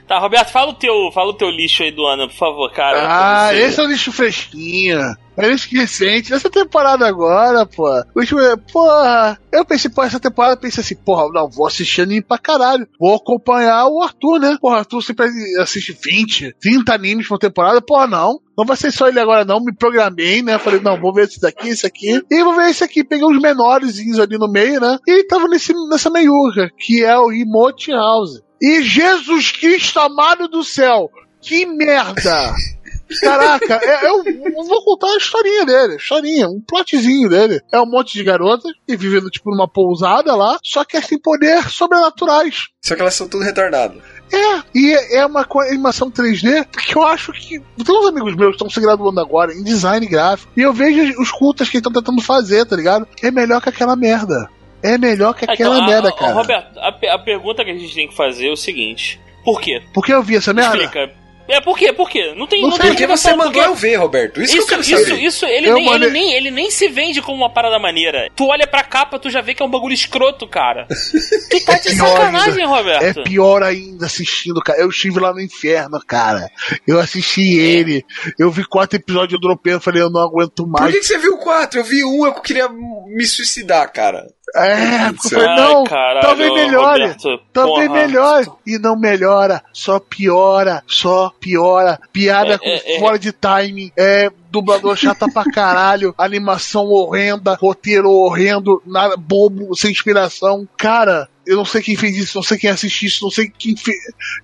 Tá, Roberto, fala o teu, fala o teu lixo aí do ano, por favor, cara. Ah, esse é o lixo fresquinho. É lixo recente, dessa temporada agora, pô. Lixo, é- porra. Eu pensei, pô, essa temporada, pensei assim, porra, não, vou assistir anime pra caralho. Vou acompanhar o Arthur, né? Porra, Arthur sempre assiste 20, 30 animes por temporada. Porra, não. Não vai ser só ele agora, não. Me programei, né? Falei, não, vou ver esse daqui, esse aqui. E vou ver esse aqui. Peguei uns menorzinhos ali no meio, né? E tava nesse, nessa meiuca, que é o Emote House. E Jesus Cristo amado do céu! Que merda! Caraca, é- eu, eu vou contar a historinha dele, historinha, um plotzinho dele. É um monte de garotas que vivendo tipo numa pousada lá, só que elas têm poder sobrenaturais. Só que elas são tudo retardadas. É, e é uma animação 3D que eu acho que. Tem uns amigos meus que estão se graduando agora em design gráfico. E eu vejo os cultas que estão tentando fazer, tá ligado? É melhor que aquela merda. É melhor que Ah, aquela então, a- merda, a- cara. Roberto, a, a pergunta que a gente tem que fazer é o seguinte: por quê? Porque eu vi essa merda. Explica. É, por quê? Por quê? Não tem. Não Não, tem Porque você mandou porque- eu ver, Roberto. Isso, Isso, que eu quero isso, saber. isso, ele, Eu nem, mandei- ele, nem, ele nem se vende como uma parada maneira. Tu olha pra capa, tu já vê que é um bagulho escroto, cara. Tu tá de pior sacanagem, É Roberto. pior ainda assistindo, cara. Eu estive lá no inferno, cara. Eu assisti ele. Eu vi quatro episódios, eu dropei, eu falei, eu não aguento Por mais. que, que você viu quatro? Eu vi um, eu queria me suicidar, cara. É, falei, Ai, não, caralho, talvez melhore. Roberto, Talvez porra. melhore. E não melhora, só piora, só piora. Piada É, com é, é. fora de timing. É dublador chata pra caralho. Animação horrenda, roteiro horrendo, nada bobo, sem inspiração. Cara, eu não sei quem fez isso, não sei quem assistiu isso, não sei quem fez.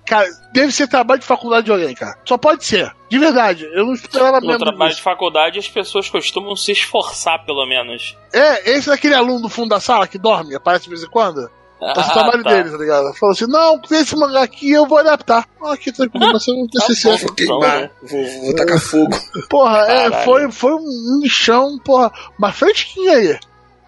Cara, deve ser trabalho de faculdade de alguém, cara. Só pode ser. De verdade. Eu não esperava No mesmo. trabalho de disso. faculdade, as pessoas costumam se esforçar, pelo menos. É, esse daquele aluno do fundo da sala que dorme, aparece de vez em quando. Pra o trabalho tá. dele, tá ligado? Falou assim: não, esse mangá aqui eu vou adaptar. Ah, aqui tranquilo, você não tem Tá CC. Vou queimar, vou, vou tacar fogo. Porra, é, Caralho. foi, foi um lixão, porra, mas fresquinho aí.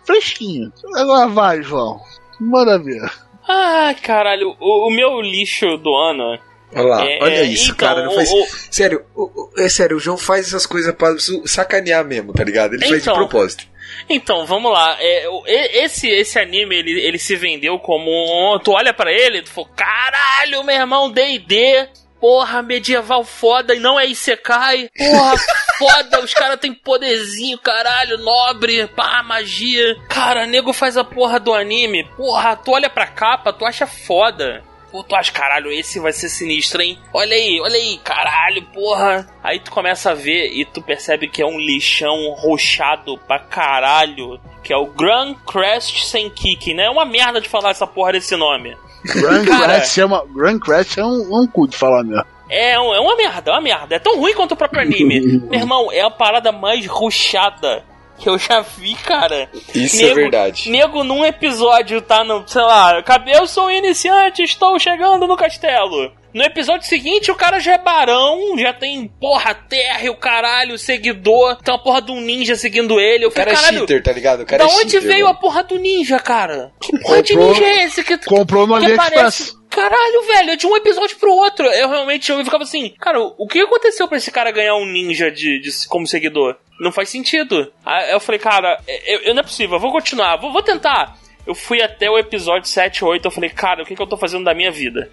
Fresquinho. Agora vai, João. Manda ver. Ah, caralho, o, o meu lixo do ano. Olha lá, É, olha isso, então, cara. Não faz... o- o- Sério, o- o- é sério, o João faz essas coisas pra sacanear mesmo, tá ligado? Ele faz de Então. propósito. Então, vamos lá. É, esse, esse anime, ele, ele se vendeu como. Tu olha pra ele, tu fala, caralho, meu irmão, DD. Porra, medieval foda e não é Isekai. Porra, foda, os caras têm poderzinho, caralho, nobre, pá, magia. Cara, nego faz a porra do anime. Porra, tu olha pra capa, tu acha foda. Pô, tu acha, caralho, esse vai ser sinistro, hein? Olha aí, olha aí, caralho, porra. Aí tu começa a ver e tu percebe que é um lixão rochado pra caralho. Que é o Grand Crest Senkiki, né? É uma merda de falar essa porra desse nome. Grand. Crash é, uma, Grand Crash é um, um cu de falar mesmo. É, é uma merda, é uma merda. É tão ruim quanto o próprio anime. Meu irmão, é a parada mais ruchada que eu já vi, cara. Isso é Nego- verdade. Nego num episódio tá no, sei lá, "Cabe- eu sou um iniciante, estou chegando no castelo. No episódio seguinte, o cara já é barão, já tem porra, terra e o caralho, seguidor, tem uma porra de um ninja seguindo ele. Eu O cara falei, é caralho, cheater, tá ligado? O cara da é onde cheater, veio mano. a porra do ninja, cara? Que porra de Comprou- ninja é esse que Comprou no que AliExpress. aparece. Caralho, velho, é de um episódio pro outro. Eu realmente eu ficava assim, cara, o que aconteceu pra esse cara ganhar um ninja de, de- como seguidor? Não faz sentido. Aí eu falei, cara, eu, eu- não é possível, eu vou continuar, vou, vou tentar. Eu fui até o episódio 7, 8, eu falei, cara, o que, que eu tô fazendo da minha vida?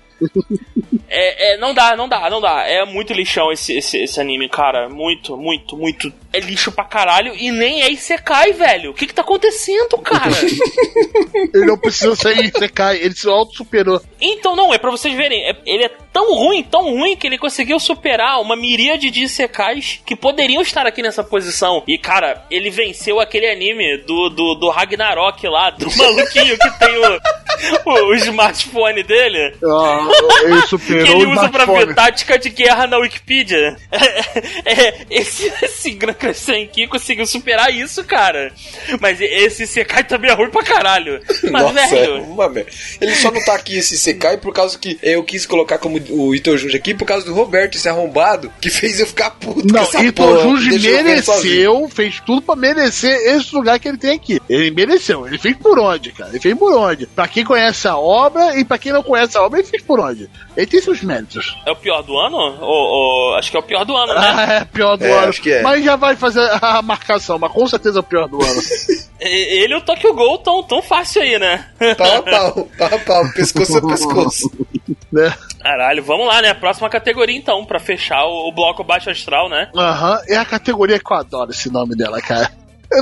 É, é, não dá, não dá, não dá. É muito lixão esse, esse, esse anime, cara. Muito, muito, muito. É lixo pra caralho e nem é Isekai, velho. O que que tá acontecendo, cara? Ele não precisa sair, cai, ele se auto-superou. Então, não, é pra vocês verem. é- ele é tão ruim, tão ruim, que ele conseguiu superar uma miríade de Isekais que poderiam estar aqui nessa posição. E, cara, ele venceu aquele anime do, do, do Ragnarok lá, do maluquinho que tem o, o, o smartphone dele. Ah, ele Que superou ele o usa pra smartphone. ver tática de guerra na Wikipedia. É, é, esse, esse Gran Crescenki conseguiu superar isso, cara. Mas esse Isekai também é ruim pra caralho. Mas, Nossa, é velho. uma merda. Ele só não tá aqui esse Sekai por causa que eu quis colocar como o Ito Junji aqui por causa do Roberto, esse arrombado, que fez eu ficar puto com Não, essa Ito porra. Junji Deixa eu ver sozinho. mereceu, fez tudo pra merecer esse lugar que ele tem aqui. Ele mereceu, ele fez por onde, cara? Ele fez por onde? Pra quem conhece a obra e pra quem não conhece a obra, ele fez por onde? Ele tem seus méritos. É o pior do ano? Ou, ou- acho que é o pior do ano, né? Ah, é pior do É, ano. acho que é. Mas já vai fazer a marcação, mas com certeza é o pior do ano. Ele e o Tokyo Gol tão, tão fácil aí, né? Pau a pau, pau a pau, pescoço a pescoço. né? Caralho, vamos lá, né? Próxima categoria então, pra fechar o, o bloco baixo astral, né? Aham, é a categoria que eu adoro esse nome dela, cara.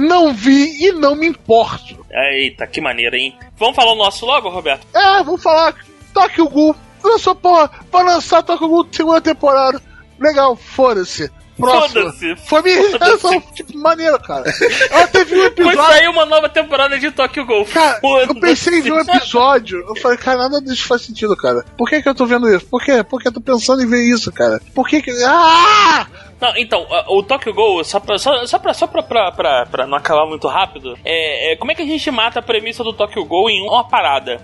Não vi e não me importo. Eita, que maneiro, hein? Vamos falar o nosso logo, Roberto? É, vamos falar. Tokyo Ghoul. Lançou, porra, vai lançar Tokyo Ghoul segunda temporada. Legal, foda-se. Próximo. Foda-se. Foi minha reação, tipo, maneiro, cara. Ela teve um episódio. sair uma nova temporada de Tokyo Gol. Cara, eu pensei em ver um episódio. Eu falei, cara, nada disso faz sentido, cara. Por que que eu tô vendo isso? Por quê? Porque eu tô pensando em ver isso, cara. Por que que. Ah! Não, então, o Tokyo Ghoul, só pra, só, só, pra, só pra, pra, pra, pra não acabar muito rápido, é, é, como é que a gente mata a premissa do Tokyo Ghoul em uma parada?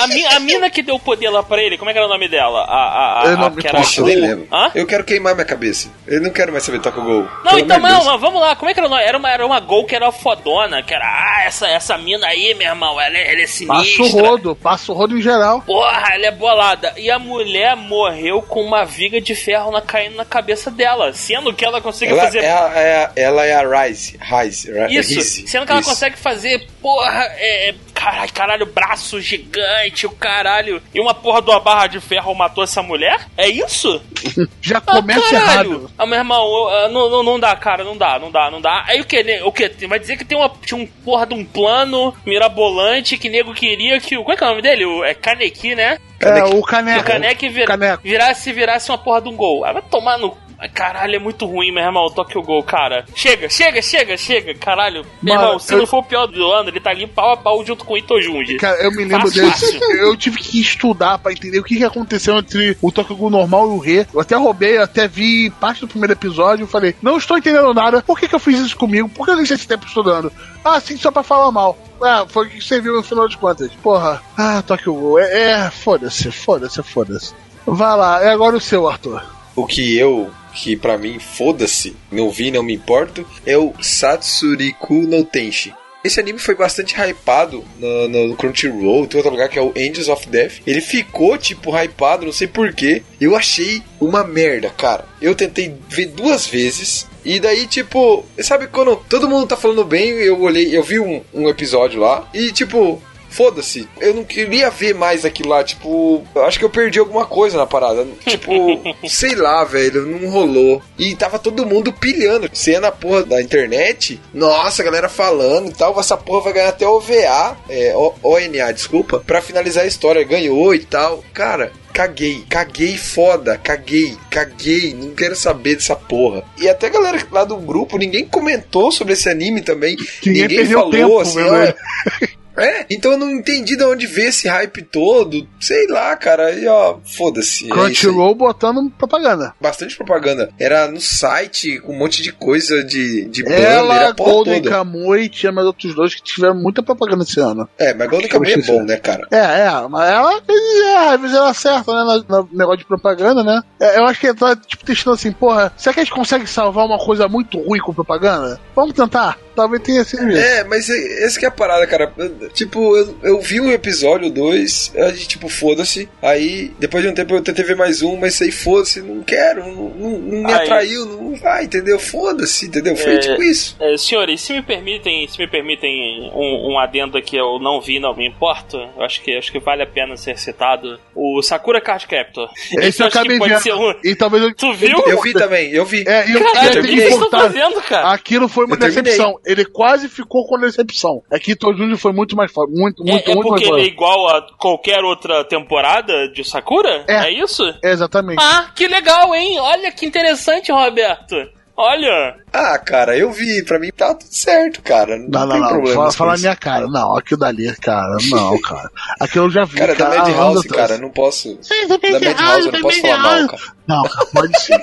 A, a, mi- a mina que deu o poder lá pra ele, como é que era o nome dela? A, a, a, Eu não a me eu lembro. Hã? Eu quero queimar minha cabeça. Eu não quero mais saber Tokyo Gol. Não, então não, mas vamos lá, como é que era o nome? Era uma, era uma Gol que era fodona, que era, ah, essa, essa mina aí, meu irmão, ela é, ela é Passa o sinistra. rodo, passa o rodo em geral. Porra, ela é bolada. E a mulher morreu com uma viga de ferro na, caindo na cabeça dela, sendo que ela consegue Ela fazer é, a, é a- ela é a Rise. Rise. Ri- Isso, Rise. sendo que ela Isso. consegue fazer, porra, é, é, caralho, caralho, braço gigante, o caralho. E uma porra de uma barra de ferro matou essa mulher? É isso? Já Ah, começa errado. Ah, meu irmão, eu, ah, não, não, não dá, cara, não dá, não dá, não dá. Aí o que? né, O que? Vai dizer que tem uma, tinha um porra de um plano mirabolante que nego queria que. o Qual é, que é o nome dele? O, é Kaneki, né? É, o Que o caneco. Kaneki vira, Caneco. virasse, virasse uma porra de um gol. Aí vai tomar no. Caralho, é muito ruim, meu irmão. Toque o gol, cara. Chega, chega, chega, chega. Caralho. Meu irmão, se eu- não for o pior do ano, ele tá ali pau a pau junto com o Itojunji. Cara, eu me lembro Fácil, desse. fácil. Eu tive que estudar pra entender o que, que aconteceu entre o Tokyo Ghoul normal e o Rei. Eu até roubei, eu até vi parte do primeiro episódio. Eu falei, não estou entendendo nada. Por que, que eu fiz isso comigo? Por que eu deixei esse tempo estudando? Ah, sim, só pra falar mal. Ah, foi o que você viu no final de contas. Porra, ah, toque o gol. É, é foda-se, foda-se, foda-se. Vai lá, é agora o seu, Arthur. O que eu, que pra mim, foda-se, não vi, não me importo, é o Satsuriku no Tenshi. Esse anime foi bastante hypado no, no Crunchyroll, tem outro lugar que é o Angels of Death. Ele ficou, tipo, hypado, não sei porquê. Eu achei uma merda, cara. Eu tentei ver duas vezes. E daí, tipo, sabe quando todo mundo tá falando bem, eu olhei, eu vi um, um episódio lá, e tipo, foda-se. Eu não queria ver mais aquilo lá. Tipo, eu acho que eu perdi alguma coisa na parada. Tipo, sei lá, velho, não rolou. E tava todo mundo pilhando. Você ia na porra da internet, nossa, a galera falando e tal. Essa porra vai ganhar até OVA, é, O- ONA, desculpa, pra finalizar a história. Ganhou e tal. Cara, Caguei, caguei foda, caguei, caguei, não quero saber dessa porra. E até a galera lá do grupo, ninguém comentou sobre esse anime também. Ninguém ninguém falou tempo, assim, ó, velho. é, então eu não entendi de onde veio esse hype todo. Sei lá, cara. Aí, ó, foda-se. é. Crunchyroll botando propaganda. Bastante propaganda. Era no site com um monte de coisa de, de banner, Ela, a porra Golden toda. Kamui e tinha mais outros dois que tiveram muita propaganda esse ano. É, mas Golden Kamuy é bom, né, cara? É, é, mas ela vezes erra, às vezes ela acerta, né, no, negócio de propaganda, né? É, eu acho que ela tá, tipo, testando assim, porra, será que a gente consegue salvar uma coisa muito ruim com propaganda? Vamos tentar? Talvez tenha sido isso. É, mas é- essa que é a parada, cara. Eu- Tipo, eu, eu vi um episódio, dois, a gente, tipo, foda-se. Aí, depois de um tempo eu tentei ver mais um, mas aí foda-se, não quero, não, não- não me Aí- atraiu, não vai, entendeu? Foda-se, entendeu? Foi É. tipo isso. É, senhores, se me permitem, se me permitem um, um adendo que eu não vi, não me importo, eu acho que acho que vale a pena ser citado. O Sakura Card Captor. Esse eu que acabei vendo. um. E talvez eu. Tu viu? Eu vi também, eu vi. É, e eu Caralho, o que vocês estão importado. fazendo, cara? Aquilo foi uma Eu terminei. decepção. Ele quase ficou com decepção. Aqui Tojuji foi muito mais foda. Muito, muito, é, é muito mais porque ele é igual a qualquer outra temporada de Sakura? É. É, isso? Exatamente. Ah, que legal, hein? Olha que interessante, Roberto. Olha. Ah, cara, eu vi, pra mim tá tudo certo, cara. Não, Não, não, tem não. problema. Fala, fala na minha cara. Não, aquilo dali, cara. Não, cara. Aquilo eu já vi. Cara, da cara, Madhouse, anos cara, não posso. Sim, Da Madhouse eu não posso falar mal, cara. Não, cara, pode sim.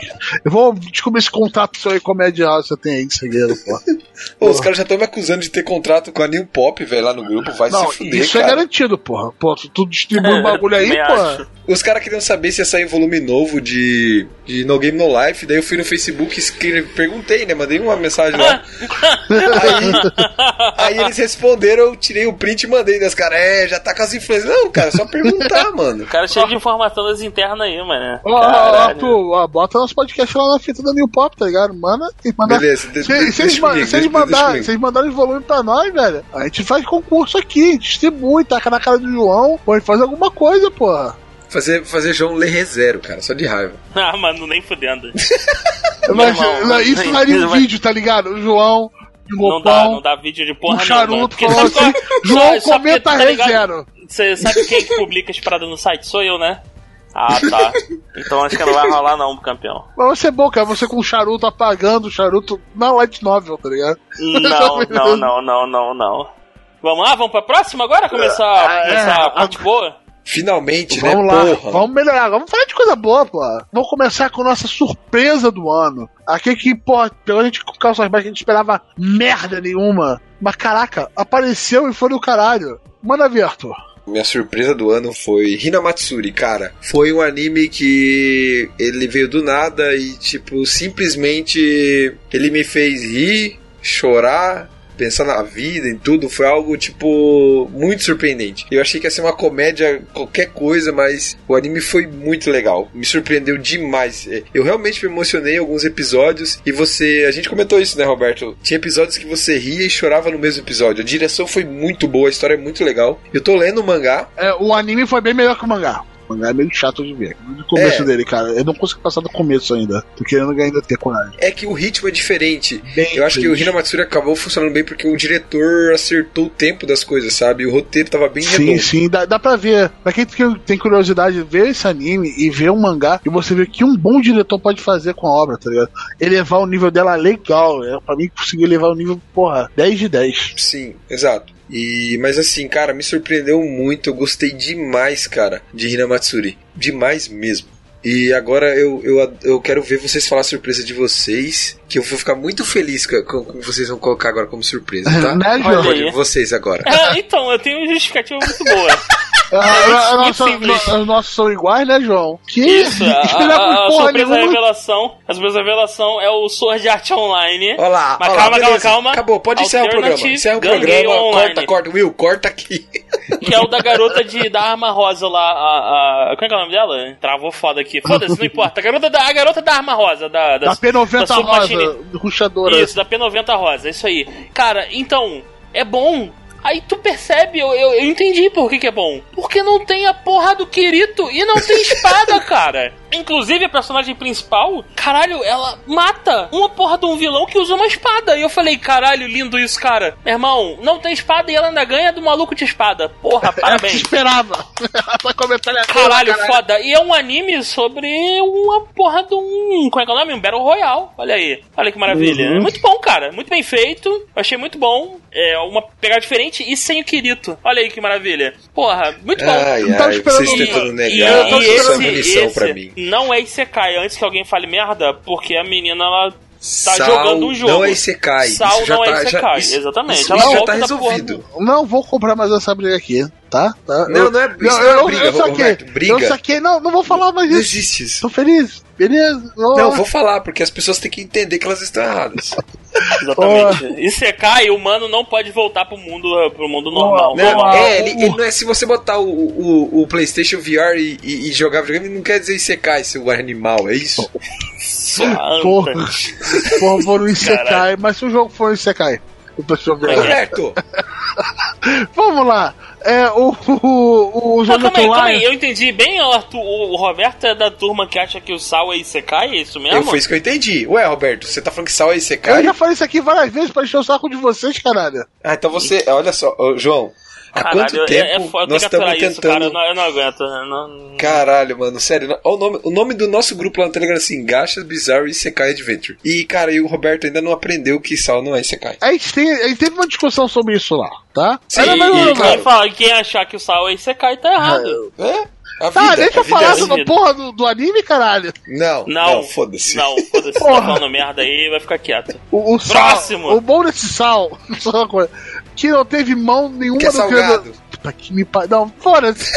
Eu vou descobrir esse contrato seu aí com a Madhouse que você tem aí de segredo, pô. Ô, os caras já estão me acusando de ter contrato com a New Pop, velho, lá no grupo. Vai Não, se fuder, isso é cara. garantido, porra. Pô, tu, distribui um bagulho aí, acho. Os caras queriam saber se ia sair volume novo de, de No Game No Life. Daí eu fui no Facebook e escrevi- perguntei, né? Mandei uma mensagem lá. aí, aí eles responderam, eu tirei o print e mandei. Das caras, é, já tá com as influências. Não, cara, é só perguntar, mano. O cara é cheio de informação das internas aí, mano. Ó, ó, ó, bota nosso podcast lá na fita da New Pop, tá ligado? Manda. e manda Beleza, de- se, de- se eles, deixa ma- comigo, se eles deixa- deixa mandar- comigo. se eles mandarem os volumes pra nós, velho, a gente faz concurso aqui, distribui, taca na cara do João, pode fazer alguma coisa, porra. Fazer, fazer João ler rezero, cara, só de raiva. Ah, mano, nem fudendo. Mas, irmão, não, isso não- daria um não- vídeo, tá ligado? O João, Não dá, não dá vídeo de porra o charuto. Porque falando sabe assim, João só- só porque, comenta tá rezero. Você sabe quem que publica as paradas no site? Sou eu, né? Ah, tá. Então acho que não vai rolar não, campeão. Mas vai ser bom, cara, você com o charuto apagando o charuto na light novel, tá ligado? Não, não, não, não, não, não. Vamos lá, vamos pra próxima agora? Começar, é. começar a parte boa? Finalmente, Vamos né, lá, porra. vamos melhorar, vamos falar de coisa boa, pô. Vamos começar com nossa surpresa do ano. Aqui que, pô, pegou a gente com calças baixas que a gente esperava merda nenhuma. Mas caraca, apareceu e foi do caralho. Manda ver, Arthur. Minha surpresa do ano foi Hinamatsuri, cara. Foi um anime que ele veio do nada e, tipo, simplesmente ele me fez rir, chorar, pensar na vida e tudo. Foi algo, tipo, muito surpreendente. Eu achei que ia ser uma comédia, qualquer coisa, mas o anime foi muito legal. Me surpreendeu demais. É, Eu realmente me emocionei em alguns episódios e você. A gente comentou isso, né, Roberto? Tinha episódios que você ria e chorava no mesmo episódio. A direção foi muito boa, a história é muito legal. Eu tô lendo o mangá, É, o anime foi bem melhor que o mangá. O mangá é meio chato de ver. No começo É. dele, cara. Eu não consigo passar do começo ainda. Tô querendo ainda ter coragem. é que o ritmo é diferente. Bem Eu acho que o triste. Hinamatsuri acabou funcionando bem porque o diretor acertou o tempo das coisas, sabe? O roteiro tava bem Sim, redondo. sim, dá, dá pra ver. Pra quem tem- curiosidade, ver esse anime e ver o mangá, e você vê que um bom diretor pode fazer com a obra, tá ligado? Elevar o nível dela legal. É, pra mim, conseguir elevar o nível, porra, 10 de 10. Sim, exato. E, mas assim, cara, me surpreendeu muito. Eu gostei demais, cara, de Hinamatsuri. Demais mesmo. E agora eu, eu, eu quero ver vocês falar a surpresa de vocês, que eu vou ficar muito feliz com com o que vocês vão colocar agora como surpresa, tá? Né, João? Olha vocês agora. É, então, eu tenho uma justificativa muito boa. Ah, simples. no- Os nossos são iguais, né, João? Que Isso, a, esperamos a, a porra surpresa nenhuma. revelação. A surpresa revelação é o Sword Art Online. Olha lá, Mas calma, calma, beleza. calma. Acabou, pode encerrar o programa. Encerra o programa, Online. corta, corta. Will, corta aqui. Que é o da garota de, da arma rosa lá. A, a, como é que é o nome dela? Travou foda aqui. Foda-se, não importa. A garota da, a garota da arma rosa. Da, Da P90 Submachine- rosa, ruxadora. Isso, da P90 rosa, isso aí. Cara, então, é bom. Aí tu percebe, eu, eu, eu entendi por que, que é bom. Porque não tem a porra do Kirito e não tem espada, cara. Inclusive, a personagem principal, caralho, ela mata uma porra de um vilão que usa uma espada. E eu falei, caralho, lindo isso, cara. Meu irmão, não tem espada e ela ainda ganha do maluco de espada. Porra, É parabéns. esperava. Essa comentário Caralho, foda. E é um anime sobre uma porra de um. Como é que é o nome? Um Battle Royale. Olha aí. Olha que maravilha. Uhum. É muito bom, cara. Muito bem feito. Eu achei muito bom. É uma pegada diferente e sem o Kirito. Olha aí que maravilha. Porra, muito bom. Ai, Não tava ai, esperando vocês tentando E, negar. e é esse, munição esse pra mim. Não é Isekai, antes que alguém fale merda, porque a menina ela tá Sal jogando um jogo. Não é Isekai. Sal isso já não tá, é Isekai, já, isso, exatamente. Isso, Ela isso já volta tá da porra resolvido. Não vou comprar mais essa briga aqui, tá? Tá? Não, Eu- não é- não é briga, eu saquei. Roberto, briga. Eu saquei, não, não vou falar mais Não isso. existe isso. Tô feliz, beleza? Não, lá. vou falar, porque as pessoas têm que entender que elas estão erradas. Exatamente. Isekai, o humano não pode voltar pro mundo, pro mundo normal. Vamos lá. É, ele, ele não é se você botar o, o, o PlayStation VR e, e, e jogar videogame, não quer dizer Isekai, seu animal, é isso? Porra, anta. porra, vou no Isekai, mas se o jogo for Isekai, o pessoal. Roberto! Vamos lá. É, o, o, o jogo calma aí, calma aí, eu entendi bem, o, Arthur, o o Roberto é da turma que acha que o Sal é Isekai, é isso mesmo? Eu, foi isso que eu entendi. Ué, Roberto, você tá falando que sal é Eu Isekai? já falei isso aqui várias vezes pra encher o saco de vocês, caralho. Ah, então você. Olha só, João. Há Caralho, quanto é- tempo é, foda, eu nós estamos isso, cara, eu tentando. não, eu não aguento. eu Não... Caralho, mano, sério. o, nome, o nome do nosso grupo lá no Telegram é assim: Gachas Bizarro e Isekai Adventure. E, cara, e o Roberto ainda não aprendeu que sal não é Isekai. A gente, tem, a gente teve uma discussão sobre isso lá, tá? Sim, Era mais ou e, fala, quem achar que o Sal é Isekai tá errado. É? A Tá, vida, deixa eu vida falar é assim. porra do, do anime, caralho. Não, Não, não, foda-se. Não, foda-se, tá Porra. falando merda aí, vai ficar quieto. O, o sal, Próximo. O bom desse sal, só uma coisa, que não teve mão nenhuma Que é do salgado. criador. Puta que me pa... Não, foda-se.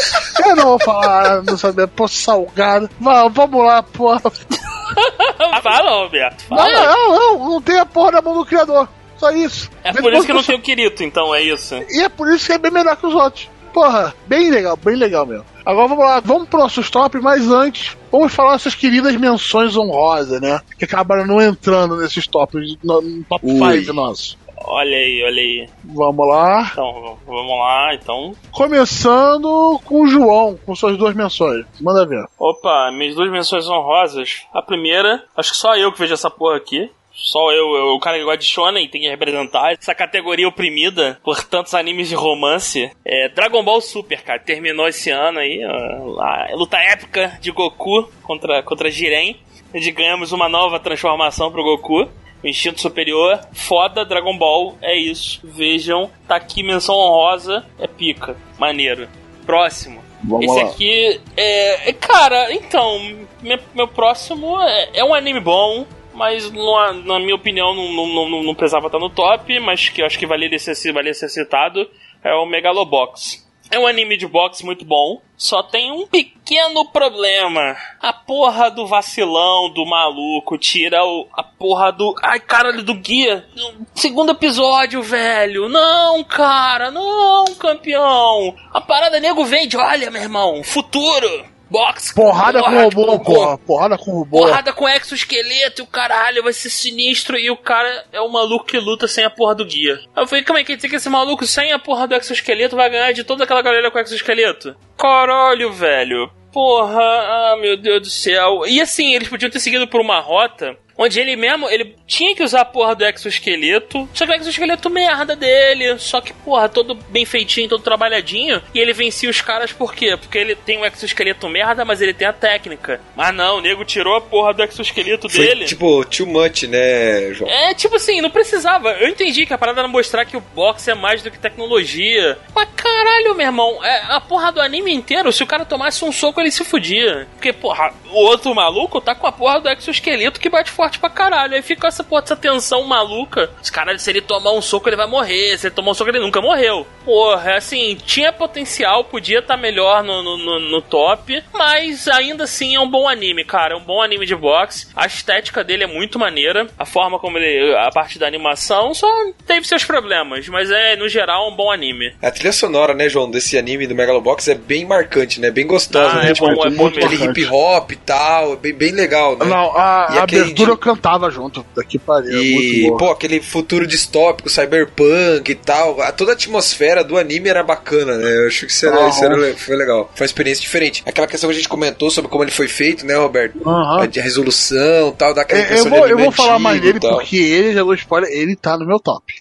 Eu não vou falar, não saber, pô, salgado. Vai, vamos lá, porra. Fala, Roberto, Não, fala. não, não, não tem a porra da mão do criador. Só isso. É por Depois isso que eu não tenho Kirito, então, é isso. E é por isso que é bem melhor que os outros. Porra, bem legal, bem legal mesmo. Agora vamos lá, vamos pro nossos top, mas antes, vamos falar essas queridas menções honrosas, né? Que acabaram não entrando nesses tops, no, no top Ui. 5 nosso. Olha aí, olha aí. Vamos lá. Então, vamos lá, então. Começando com o João, com suas duas menções. Manda ver. Opa, minhas duas menções honrosas. A primeira, acho que só eu que vejo essa porra aqui. Só eu, eu, o cara que gosta de shonen, tem que representar essa categoria oprimida por tantos animes de romance. É Dragon Ball Super, cara, terminou esse ano aí, a luta épica de Goku contra, contra Jiren. onde ganhamos uma nova transformação pro Goku. O instinto superior, foda, Dragon Ball, é isso. Vejam, tá aqui menção honrosa, é pica, maneiro. Próximo. Vamos Esse lá. aqui é. é- Cara, então, meu, meu próximo é, é um anime bom, mas não- na minha opinião não, não, não, não precisava estar no top, mas que eu acho que valia ser, valia ser citado. É o Megalobox. É um anime de boxe muito bom, só tem um pequeno problema. A porra do vacilão do maluco tira o, a porra do. Ai, caralho, do guia. Segundo episódio, velho. Não, cara, não, campeão. A parada nego vende, olha, meu irmão, futuro. Boxe. Porrada com porra, robô, porra. Porrada com robô. Porrada com exoesqueleto e o caralho vai ser sinistro e o cara é o maluco que luta sem a porra do guia. Aí eu falei, como é que quer dizer que esse maluco sem a porra do exoesqueleto vai ganhar de toda aquela galera com exoesqueleto? Caralho, velho. Porra, ah, meu Deus do céu. E assim, eles podiam ter seguido por uma rota onde ele mesmo, ele tinha que usar a porra do exoesqueleto, só que o exoesqueleto merda dele, só que, porra, todo bem feitinho, todo trabalhadinho, e ele vencia os caras por quê? Porque ele tem o exoesqueleto merda, mas ele tem a técnica. Mas não, o nego tirou a porra do exoesqueleto Foi dele. tipo too much, né, João? É, tipo assim, não precisava. Eu entendi que a parada era mostrar que o boxe é mais do que tecnologia. Mas caralho, meu meu irmão, é, a porra do anime inteiro, se o cara tomasse um soco, ele se fudia. Porque, porra, o outro maluco tá com a porra do exoesqueleto que bate forte pra caralho. Aí fica essa porra, essa tensão maluca. Os caras, se ele tomar um soco, ele vai morrer. Se ele tomar um soco, ele nunca morreu. Porra, assim, tinha potencial, podia estar tá melhor no, no, no, no top, mas ainda assim é um bom anime, cara. É um bom anime de boxe. A estética dele é muito maneira. A forma como ele. a parte da animação só teve seus problemas, mas é, no geral, um bom anime. A trilha sonora, né, João, desse anime do Megalobox é bem marcante, né? Bem gostosa, Ah, né? é bom, é bom aquele hip hop e tal, é bem, bem legal, né? Não, a, E a aquele abertura de- eu cantava junto. Daqui pariu. é E, pô, aquele futuro distópico, cyberpunk e tal, toda a atmosfera do anime era bacana, né? Eu acho que isso, era, Ah, isso era foi legal. Foi uma experiência diferente. Aquela questão que a gente comentou sobre como ele foi feito, né, Roberto? Aham. A de resolução e tal, dá aquela É, eu vou, de eu vou falar mais dele porque ele, já dou spoiler, ele tá no meu top.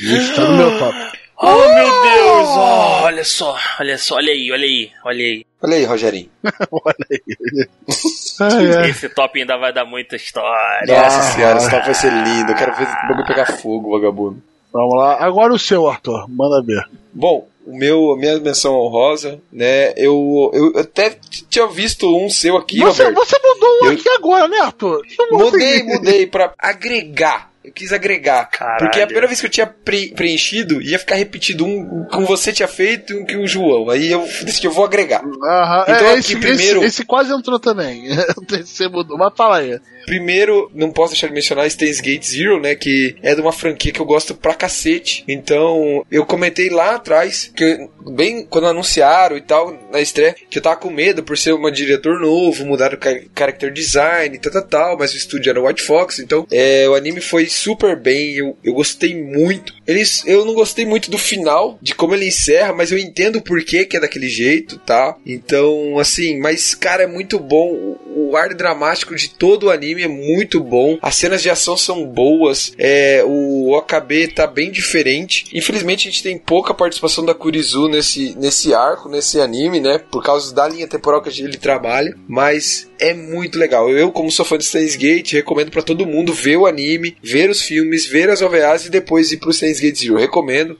Ele tá no meu top. Oh, meu Deus! Oh, olha só, olha só, olha aí, olha aí, olha aí. Olha aí, Rogerinho. Olha aí. Esse top ainda vai dar muita história. Nossa Ah. senhora, esse top vai ser lindo. Eu quero ver o bagulho pegar fogo, vagabundo. Vamos lá. Agora o seu, Arthur. Manda ver. Bom, o meu, a minha menção honrosa, né? Eu, eu até tinha visto um seu aqui, Você, Roberto. você mudou um Eu- aqui agora, né, Arthur? Mudei, mudei pra agregar. Eu quis agregar. Caralho. Porque a primeira vez que eu tinha pre- preenchido, ia ficar repetido um com você tinha feito e um que o João. Aí eu decidi, eu vou agregar. Aham, Então é, aqui esse, primeiro- esse, esse quase entrou também. Você mudou, mas fala aí. Primeiro, não posso deixar de mencionar Steins Gate Zero, né? Que é de uma franquia que eu gosto pra cacete. Então, eu comentei lá atrás, que bem quando anunciaram e tal, na estreia, que eu tava com medo por ser um diretor novo, mudaram o character design e tal, tal, tal, mas o estúdio era White Fox, então é, o anime foi super bem, eu, eu gostei muito. Eles, eu não gostei muito do final, de como ele encerra, mas eu entendo o porquê que é daquele jeito, tá? Então, assim, mas cara, é muito bom. O, o ar dramático de todo o anime é muito bom. As cenas de ação são boas. É, o OKB tá bem diferente. Infelizmente, a gente tem pouca participação da Kurizu nesse, nesse arco, nesse anime, né? Por causa da linha temporal que ele trabalha. Mas é muito legal. Eu, como sou fã de Steins Gate, recomendo pra todo mundo ver o anime, ver os filmes, ver as OVAs e depois ir pro Steins Gate Zero. Recomendo.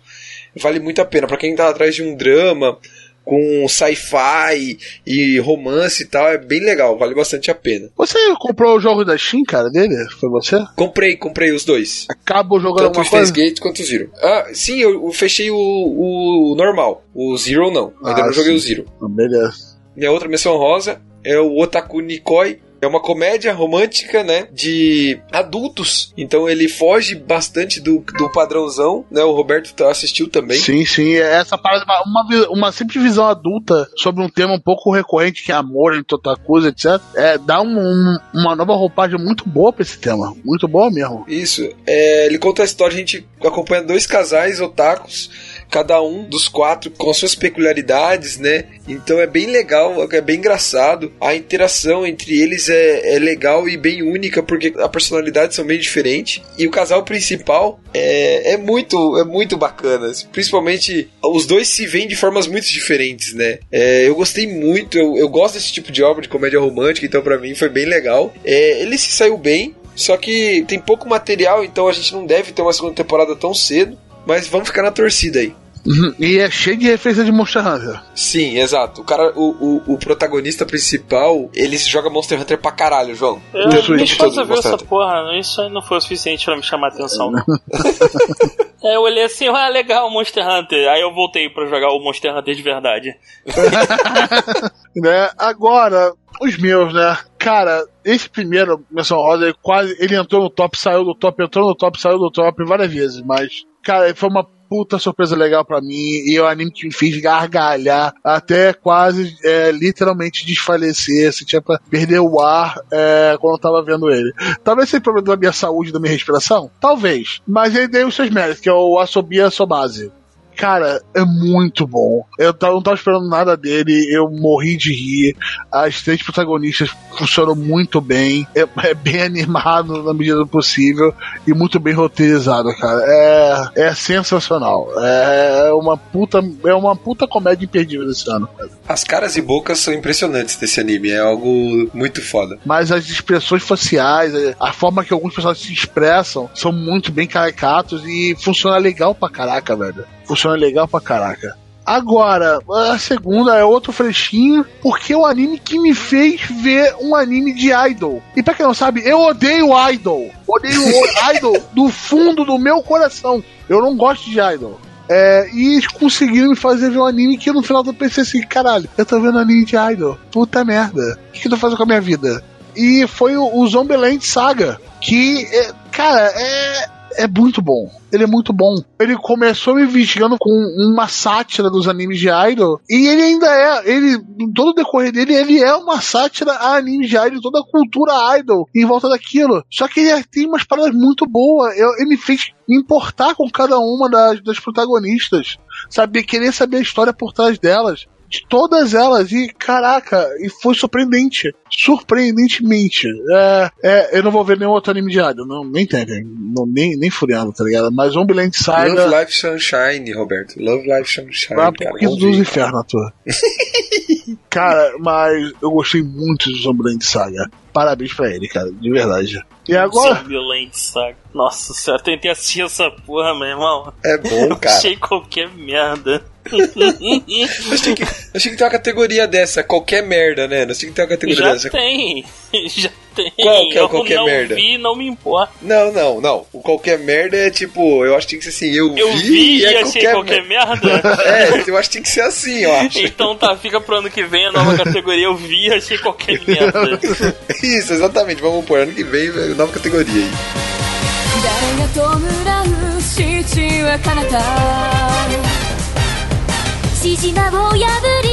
Vale muito a pena. Pra quem tá atrás de um drama com sci-fi e romance e tal, é bem legal, vale bastante a pena. Você comprou o jogo da Steam, cara, dele? Foi você? Comprei, comprei os dois. Acabou jogando Tanto o coisa? Gate quanto o Zero. Ah, sim, eu, eu fechei o, o normal. O Zero não. Ainda Ah, não joguei sim. o Zero. Ah, Beleza. Minha outra menção rosa é o Otaku Nikoi. É uma comédia romântica, né? De adultos. Então ele foge bastante do, do padrãozão, né? O Roberto assistiu também. Sim, sim. é Essa parada, uma, uma simples visão adulta sobre um tema um pouco recorrente que é amor entre otakus, etc. É, dá um- um- uma nova roupagem muito boa pra esse tema. Muito boa mesmo. Isso. É, ele conta a história, a gente acompanha dois casais otakus, cada um dos quatro com as suas peculiaridades, né? Então é bem legal, é bem engraçado. A interação entre eles é, é legal e bem única, porque a personalidade são bem diferentes. E o casal principal é, é muito é muito bacana. Principalmente, os dois se veem de formas muito diferentes, né? É, eu gostei muito, eu, eu gosto desse tipo de obra de comédia romântica, então pra mim foi bem legal. É, ele se saiu bem, só que tem pouco material, então a gente não deve ter uma segunda temporada tão cedo. Mas vamos ficar na torcida aí. Uhum. E é cheio de referência de Monster Hunter. Sim, exato. O cara, o, o, o protagonista principal, ele joga Monster Hunter pra caralho, João. Eu, esposa todo viu essa Hunter. porra, isso aí não foi o suficiente pra me chamar a atenção, não. é, eu olhei assim, ah, legal, Monster Hunter. Aí eu voltei pra jogar o Monster Hunter de verdade. né? Agora, os meus, né? Cara, esse primeiro, menção rosa, ele quase. Ele entrou no top, saiu do top, entrou no top, saiu do top várias vezes, mas, cara, foi uma puta surpresa legal pra mim e é um anime que me fez gargalhar até quase é, literalmente desfalecer, se tinha pra perder o ar é, quando eu tava vendo ele. Talvez seja problema da minha saúde, da minha respiração? Talvez. Mas ele deu os seus méritos, que é o Asobia Sobase. Cara, é muito bom. Eu não tava esperando nada dele, eu morri de rir. As três protagonistas funcionam muito bem. É, é bem animado na medida do possível e muito bem roteirizado, cara. É, é sensacional. É uma puta, é uma puta comédia imperdível desse ano. cara. As caras e bocas são impressionantes desse anime, é algo muito foda. Mas as expressões faciais, a forma que alguns personagens se expressam são muito bem caricatos e funciona legal pra caraca, velho. Funciona legal pra caraca. Agora, a segunda é outro frechinho, porque é o anime que me fez ver um anime de idol. E pra quem não sabe, eu odeio idol. Odeio o idol do fundo do meu coração. Eu não gosto de idol. É, e eles conseguiram me fazer ver um anime que no final eu pensei assim, caralho, eu tô vendo anime de idol. Puta merda. O que, que eu tô fazendo com a minha vida? E foi o, o Zombieland Saga, que, é, cara, é, é muito bom. Ele é muito bom. Ele começou me investigando com uma sátira dos animes de idol. E ele ainda é, ele, todo o decorrer dele, ele é uma sátira a animes de idol, toda a cultura idol em volta daquilo. Só que ele tem umas paradas muito boas. Eu, ele me fez importar com cada uma das, das protagonistas. Saber, querer saber a história por trás delas de todas elas e caraca, e foi surpreendente. Surpreendentemente. É, é, eu não vou ver nenhum outro anime de idol, não, nem tem, não, nem, nem furiado, tá ligado? Mas Zombieland Saga. Love Life Sunshine, Roberto. Love Life Sunshine. Vai cara. pro dos infernos, tua. cara, mas eu gostei muito de Zombieland Saga. Parabéns pra ele, cara, de verdade. E agora? Zombieland Saga. Nossa senhora, eu tentei assistir essa porra, meu irmão. É bom, Eu cara. achei qualquer merda. Nós tinha que, nós tinha que ter uma categoria dessa, qualquer merda, né? Nós tinha que ter uma categoria Já dessa. tem. Já tem. Qual que é o eu qualquer não merda? vi, não me importa. Não, não, não. O qualquer merda é tipo, eu acho que tinha que ser assim, eu, Eu vi, vi e e é achei qualquer, qualquer merda. merda. É, eu acho que tinha que ser assim, eu acho. Então tá, fica pro ano que vem a nova categoria. Eu vi e achei qualquer merda. Isso, exatamente. Vamos pôr ano que vem, nova categoria aí. 誰が弔う父は彼方獅子魔を破り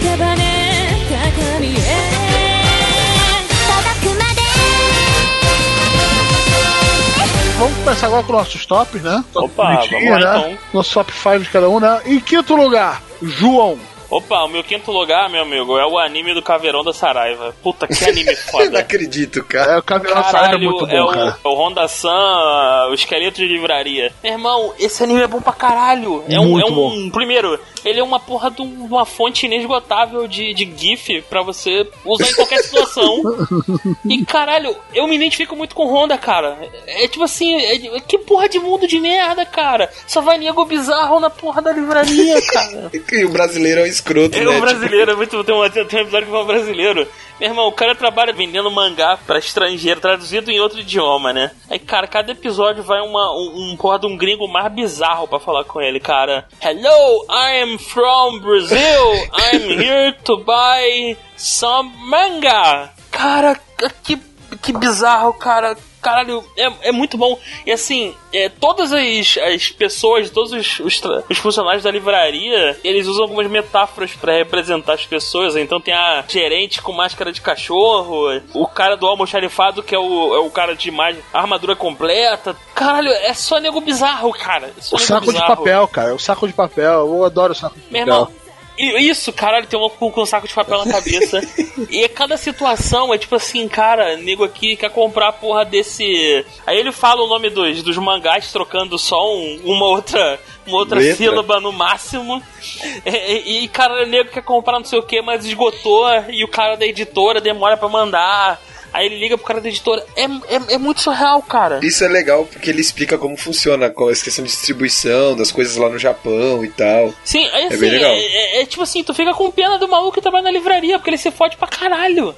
屍高みへ届くまで Vamos começar agora com nossos tops, né? Top Opa, bonitinho, vamos lá, né? então. Nosso top 5 de cada um, né? Em quinto lugar, João. Opa, o meu quinto lugar, meu amigo, é o anime do Caveirão da Saraiva. Puta, que anime Eu não foda. acredito, cara. É, o Caveirão Saraiva é Caralho, muito bom, é o, cara. é o Honda San, o esqueleto de livraria. Meu irmão, esse anime é bom pra caralho. É um, Muito é um primeiro, ele é uma porra de um- uma fonte inesgotável de, de GIF pra você usar em qualquer situação. e caralho, eu me identifico muito com Honda, cara. É, tipo assim, é- é- que porra de mundo de merda, cara. Só vai nego bizarro na porra da livraria, cara. E o brasileiro é um escroto, É né? um brasileiro, é muito, tem, um, tem um episódio que fala brasileiro. Meu irmão, o cara trabalha vendendo mangá pra estrangeiro, traduzido em outro idioma, né? Aí, cara, cada episódio vai uma, um, um porra de um gringo mais bizarro pra falar com ele, cara. Hello, I am from Brazil. I'm here to buy some manga. Cara, que, que bizarro, cara. Caralho, é, é muito bom. E assim, é, todas as, as pessoas, todos os, os, os funcionários da livraria, eles usam algumas metáforas pra representar as pessoas. Então tem a gerente com máscara de cachorro, o cara do almoxarifado, que é o, é o cara de mais armadura completa. Caralho, é só nego bizarro, cara. É O saco de bizarro. papel, cara. O saco de papel. Eu adoro o saco de Meu papel. irmão, isso, caralho, tem um com, com um saco de papel na cabeça. e cada situação é tipo assim, cara, nego aqui quer comprar a porra desse. Aí ele fala o nome dos, dos mangás trocando só um- uma outra. Uma outra Letra. sílaba no máximo. E, e, cara, o nego quer comprar não sei o que, mas esgotou. E o cara da editora demora pra mandar. Aí ele liga pro cara da editora. É, é, é muito surreal, cara. Isso é legal porque ele explica como funciona com a questão de distribuição das coisas lá no Japão e tal. Sim, aí assim, bem legal. é, é- é tipo assim, tu fica com pena do maluco que trabalha na livraria, porque ele se fode pra caralho.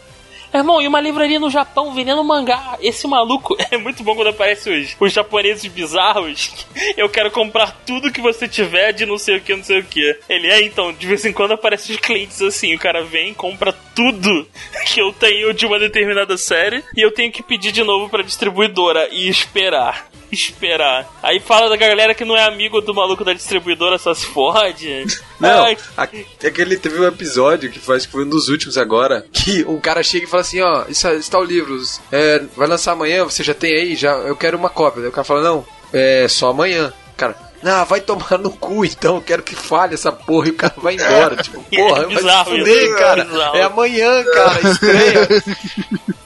Irmão, e uma livraria no Japão vendendo mangá. Esse maluco é muito bom quando aparece os, os japoneses bizarros. Eu quero comprar tudo que você tiver de não sei o que, não sei o que. Ele é, então, de vez em quando aparece os clientes assim. O cara vem, compra tudo que eu tenho de uma determinada série e eu tenho que pedir de novo pra distribuidora e esperar. Esperar. Aí fala da galera que não é amigo do maluco da distribuidora, só se fode. Não, Ai, a- aquele teve um episódio que faz que foi um dos últimos agora, que um cara chega e fala assim, ó, isso está o livro, é, vai lançar amanhã, você já tem aí, já, eu quero uma cópia. Daí o cara fala, não, é só amanhã. Cara, Ah, vai tomar no cu então, eu quero que falhe essa porra e o cara vai embora. Tipo, porra, É vai bizarro se fuder, cara. É. É amanhã, cara, estreia.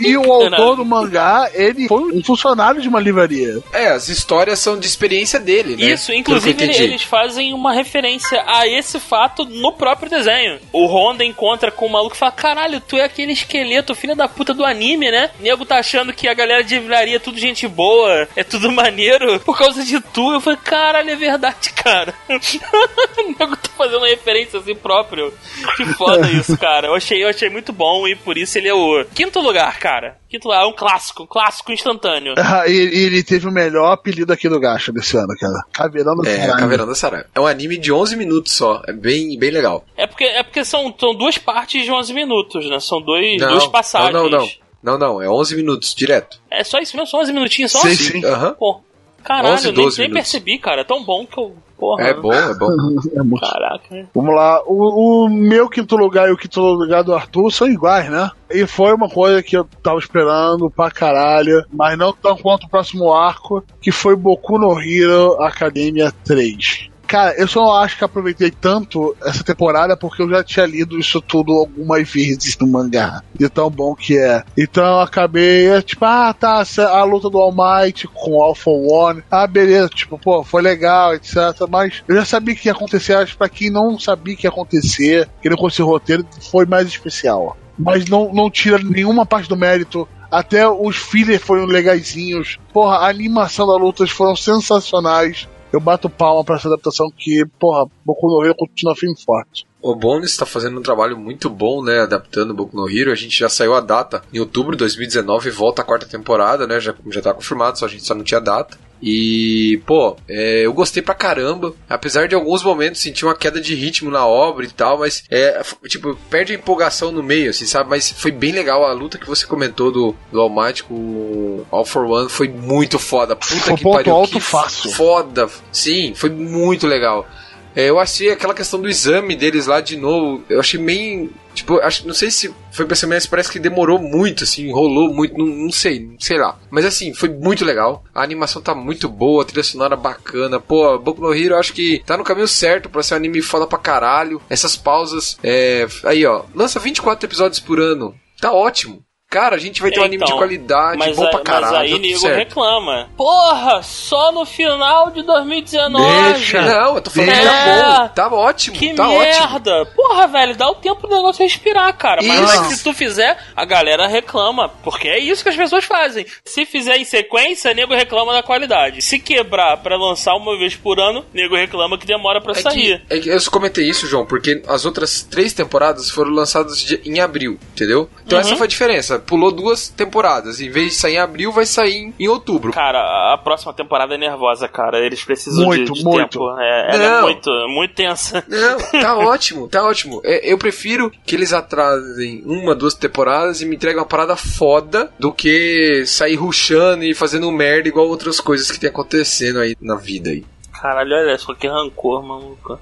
E, o autor do mangá, ele foi um funcionário de uma livraria. É, as histórias são de experiência dele, né? Isso, inclusive que ele- eles fazem uma referência a esse fato no próprio desenho. O Honda encontra com o maluco e fala: Caralho, tu é aquele esqueleto, filho da puta do anime, né? Nego tá achando que a galera de livraria é tudo gente boa, é tudo maneiro por causa de tu. Eu falei: Caralho, é verdade, cara. o nego tá fazendo referência a si próprio. Que foda isso, cara. Eu achei, eu achei muito bom e por isso ele é o quinto lugar, cara. Quinto lugar, é um clássico, um clássico instantâneo. Ah, e, e ele teve o melhor apelido aqui do Gacha desse ano, cara. Caveirão do É, Caralho. Caveirão da Saraiva. É um anime de 11 minutos só. É bem, bem legal. É porque, é porque são, são duas partes de 11 minutos, né? São dois, duas passagens. Não, não, não. Não, não. É 11 minutos, direto. É só isso mesmo? Só 11 minutinhos só? Sim, sim. Aham. Pô, caralho, 11, nem, 12 nem minutos. percebi, cara. É tão bom que eu... Porra. É bom, é bom. É muito. Caraca. Vamos lá. O, o meu quinto lugar e o quinto lugar do Arthur são iguais, né? E foi uma coisa que eu tava esperando pra caralho, mas não tão quanto o próximo arco, que foi Boku no Hero Academia 3. Cara, eu só acho que aproveitei tanto essa temporada porque eu já tinha lido isso tudo algumas vezes no mangá. De tão bom que é. Então eu acabei, tipo, ah, tá, a luta do All Might com o Alpha One. Ah, beleza, tipo, pô, foi legal, etc. Mas eu já sabia que ia acontecer, acho que pra quem não sabia que ia acontecer, que não conhecia o roteiro, foi mais especial. Mas não, não tira nenhuma parte do mérito. Até os fillers foram legaisinhos. Porra, a animação das lutas foram sensacionais. Eu bato palma pra essa adaptação que, porra, Boku no Hero continua firme forte. O Bones está fazendo um trabalho muito bom, né? Adaptando o Boku no Hero. A gente já saiu a data em outubro de 2019, volta a quarta temporada, né? Já, já tá confirmado, só a gente só não tinha data. E, pô, é, eu gostei pra caramba. Apesar de alguns momentos sentir uma queda de ritmo na obra e tal, mas é, tipo, perde a empolgação no meio, assim, sabe? Mas foi bem legal a luta que você comentou do, do o All for One. Foi muito foda. Puta Foi que ponto pariu. alto que fácil. Foda. Sim, foi muito legal. É, eu achei aquela questão do exame deles lá de novo. Eu achei meio. Tipo, acho, não sei se foi ser mas parece que demorou muito, assim, enrolou muito, não, não sei, não sei lá. Mas assim, foi muito legal. A animação tá muito boa, a trilha sonora bacana. Pô, Boku no Hero eu acho que tá no caminho certo pra ser um anime foda pra caralho. Essas pausas. É, aí, ó, lança 24 episódios por ano. Tá ótimo. Cara, a gente vai ter um anime de Então, qualidade, Mas, bom a- pra caralho. mas aí nego certo. reclama. Porra, só no final de 2019. Deixa. Não, eu tô falando que É. tá bom. Tá ótimo, Que tá ótimo. merda! Porra, velho, dá o tempo do negócio respirar, cara. Mas, Isso. mas se tu fizer, a galera reclama. Porque é isso que as pessoas fazem. Se fizer em sequência, nego reclama da qualidade. Se quebrar pra lançar uma vez por ano, nego reclama que demora pra É sair. que, é que eu só comentei isso, João, porque as outras três temporadas foram lançadas de- em abril, entendeu? Então Uhum. essa foi a diferença. Pulou duas temporadas. Em vez de sair em abril, vai sair em, outubro. Cara, a próxima temporada é nervosa, cara. Eles precisam Muito, de, de muito. tempo. É, ela é muito, muito tensa. Não, tá ótimo, tá ótimo. É, eu prefiro que eles atrasem uma, duas temporadas e me entreguem uma parada foda do que sair rushando e fazendo merda igual outras coisas que tem acontecendo aí na vida aí. Caralho, olha só que rancor, maluco.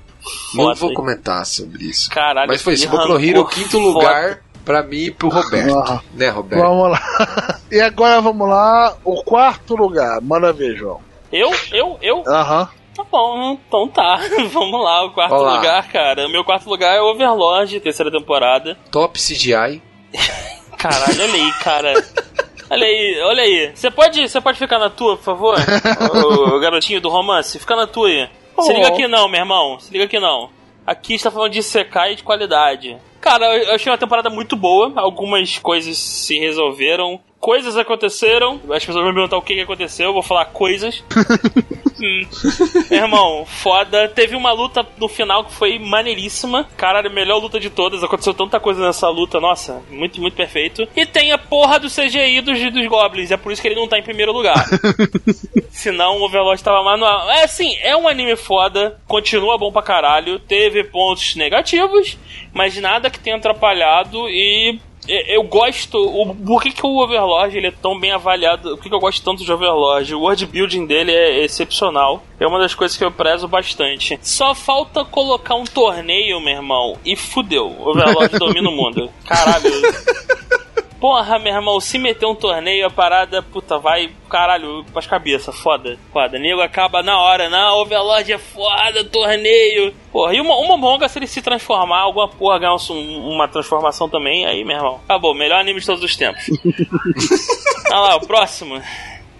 Não Foda, vou hein? comentar sobre isso. Caralho, Mas foi isso, Boku no Hero, o rancor quinto lugar pra mim e pro Roberto. Ah. Né, Roberto? Vamos lá. E agora vamos lá, o quarto lugar. Manda ver, João. Eu, eu, eu? Aham. Tá bom, então tá. Vamos lá, o quarto Olá. lugar, cara. O meu quarto lugar é Overlord, terceira temporada. Top CGI. Caralho, olha aí, cara. Olha aí, olha aí. Você pode, você pode ficar na tua, por favor? o, o garotinho do romance, fica na tua aí. Se Oh. liga aqui não, meu irmão. Se liga aqui não. Aqui está falando de secar e de qualidade. Cara, eu achei uma temporada muito boa. Algumas coisas se resolveram. Coisas aconteceram. As pessoas vão me perguntar o que que aconteceu. Eu vou falar coisas. Hum. Irmão, foda. Teve uma luta no final que foi maneiríssima. Caralho, melhor luta de todas. Aconteceu tanta coisa nessa luta. Nossa, muito, muito perfeito. E tem a porra do CGI dos, dos Goblins. É por isso que ele não tá em primeiro lugar. Senão o Overlord tava manual. É assim, é um anime foda. Continua bom pra caralho. Teve pontos negativos, mas nada que tenha atrapalhado. E- eu gosto. O, por que, que o Overlord ele é tão bem avaliado? Por que, que eu gosto tanto de Overlord? O world building dele é excepcional. É uma das coisas que eu prezo bastante. Só falta colocar um torneio, meu irmão, e fudeu. O Overlord domina o mundo. Caralho. Porra, meu irmão, se meter um torneio, a parada, puta, vai, caralho, pras cabeças, foda, foda. Nego acaba na hora, não, Overlord é foda, torneio. Porra, e uma, uma monga se ele se transformar, alguma porra ganhar um- uma transformação também, aí, meu irmão, acabou, melhor anime de todos os tempos. Olha lá, o próximo.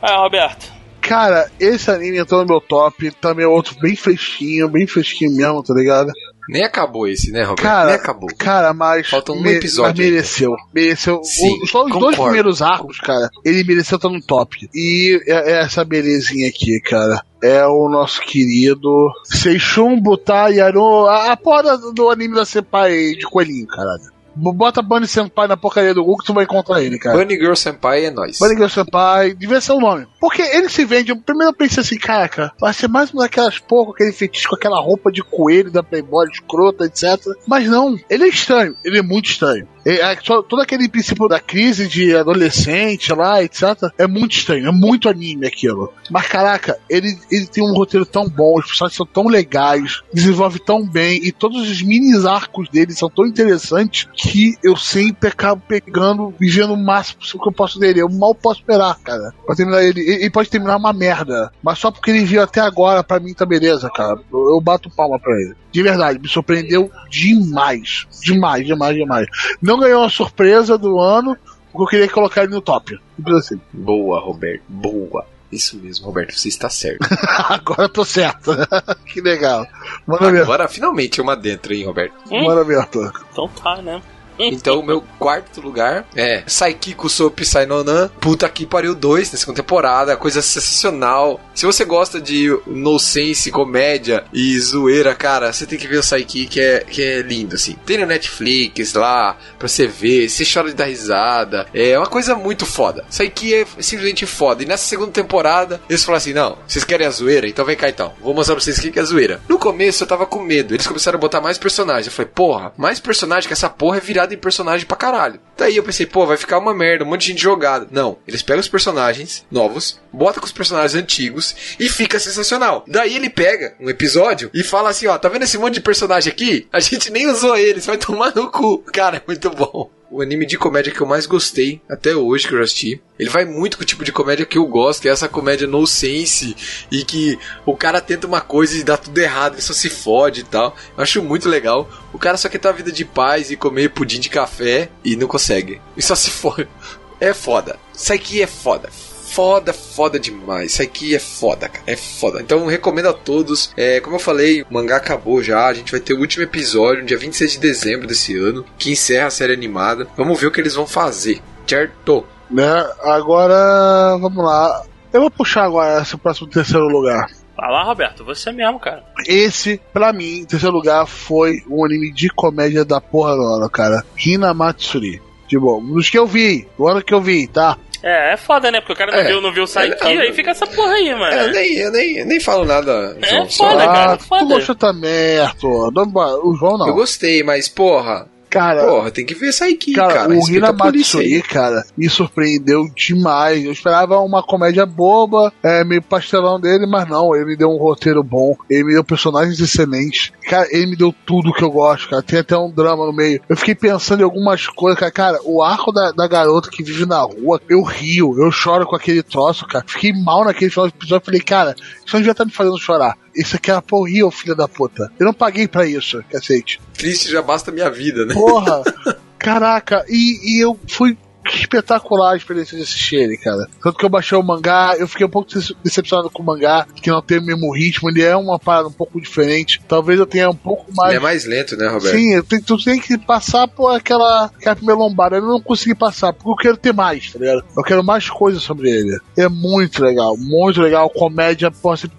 Vai, Roberto. Cara, esse anime entrou no meu top, também é outro bem fresquinho, bem fresquinho mesmo, tá ligado? Nem acabou esse, né, Roberto? Cara, Nem acabou. Cara, mas. Falta um me- episódio Mas mereceu. Mereceu. Sim, O- só os dois concordo. primeiros arcos, cara, ele mereceu estar no top. E é, é essa belezinha aqui, cara. É o nosso querido Seishun Butai Yaro. A, a porra do anime da Senpai de coelhinho, caralho. Bota Bunny Senpai na porcaria do que tu vai encontrar ele, cara. Bunny Girl Senpai é nóis. Bunny Girl Senpai, devia ser o nome. Porque ele se vende. Primeiro eu pensei assim, caraca, vai ser mais uma daquelas porra com aquele fetiche com aquela roupa de coelho da Playboy escrota, etc. Mas não, ele é estranho, ele é muito estranho. É, é, todo aquele princípio da crise de adolescente lá, etc. É muito estranho, é muito anime aquilo. Mas caraca, ele, ele tem um roteiro tão bom, os personagens são tão legais, desenvolve tão bem, e todos os mini arcos dele são tão interessantes que eu sempre acabo pegando e vendo o máximo que eu posso dele. Eu mal posso esperar, cara. Pra terminar ele. Ele ele pode terminar uma merda. Mas só porque ele viu até agora, pra mim tá beleza, cara. Eu, eu bato palma pra ele. De verdade, me surpreendeu demais. Demais, demais, demais. Não ganhou a surpresa do ano, porque eu queria colocar ele no top. Assim. Boa, Roberto. Boa. Isso mesmo, Roberto, você está certo. Agora eu tô certo. que legal. Manda ver. Agora finalmente uma dentro, hein, Roberto? Hum? Manda ver, Arthur. Então tá, né? Então, meu quarto lugar é Saikiko Soap Sainonan. Puta que pariu 2 na segunda temporada. Coisa sensacional. Se você gosta de nonsense, comédia e zoeira, cara, você tem que ver o Saiki, que é, que é lindo, assim. Tem no Netflix lá, pra você ver. Você chora de dar risada. É uma coisa muito foda. Saiki é simplesmente foda. E nessa segunda temporada, eles falaram assim: não, vocês querem a zoeira? Então vem cá então. Vou mostrar pra vocês o que é zoeira. No começo eu tava com medo. Eles começaram a botar mais personagens. Eu falei, porra, mais personagem que essa porra é virada em personagem pra caralho. Daí eu pensei, pô, vai ficar uma merda, um monte de gente jogada. Não, eles pegam os personagens novos, bota com os personagens antigos e fica sensacional. Daí ele pega um episódio e fala assim, ó, tá vendo esse monte de personagem aqui? A gente nem usou eles, vai tomar no cu. Cara, é muito bom. O anime de comédia que eu mais gostei até hoje que eu assisti. Ele vai muito com o tipo de comédia que eu gosto, que é essa comédia no sense e que o cara tenta uma coisa e dá tudo errado, ele só se fode e tal. Eu acho muito legal. O cara só quer ter uma vida de paz e comer pudim de café e não consegue. E só se fode. É foda. Isso aqui é foda. Foda, foda demais. Isso aqui é foda, cara. É foda. Então recomendo a todos. É, como eu falei, o mangá acabou já. A gente vai ter o último episódio, no dia 26 de dezembro desse ano, que encerra a série animada. Vamos ver o que eles vão fazer. Certo? Né? Agora, vamos lá. Eu vou puxar agora esse próximo terceiro lugar. Vai lá, Roberto, você mesmo, cara. Esse, pra mim, em terceiro lugar, foi um anime de comédia da porra do ano, cara. Hina Matsuri. Tipo, dos que eu vi, o ano que eu vi, tá? É, é foda, né? Porque o cara não É. viu, não viu o Saiki, É, é. aí fica essa porra aí, mano. É, eu nem, eu nem, eu nem falo nada, É João. só- foda, cara, ah, foda. tu gostou também, Arthur. Não, O João não. Eu gostei, mas porra. Cara, Porra, tem que ver essa aqui, Cara, cara. o Respeita Hina a polícia aí. Matsuri, cara, me surpreendeu demais. Eu esperava uma comédia boba, é, meio pastelão dele, mas não, ele me deu um roteiro bom, ele me deu personagens excelentes. Cara, ele me deu tudo que eu gosto, cara. Tem até um drama no meio. Eu fiquei pensando em algumas coisas, cara. Cara, o arco da, da garota que vive na rua, eu rio, eu choro com aquele troço, cara. Fiquei mal naquele final do episódio. Falei, cara, isso devia estar me fazendo chorar. Isso aqui era pro Rio, filho da puta. Eu não paguei pra isso, cacete. Triste já basta a minha vida, né? Porra! Caraca, e, e eu fui espetacular a experiência de assistir ele, cara. Tanto que eu baixei o mangá, eu fiquei um pouco dece- decepcionado com o mangá, que não tem o mesmo ritmo, ele é uma parada um pouco diferente. Talvez eu tenha um pouco mais. Ele é mais lento, né, Roberto? Sim, eu tenho- tu tem que passar por aquela, aquela primeira lombada. Eu não consegui passar, porque eu quero ter mais, tá ligado? Eu quero mais coisas sobre ele. É muito legal, muito legal. Comédia,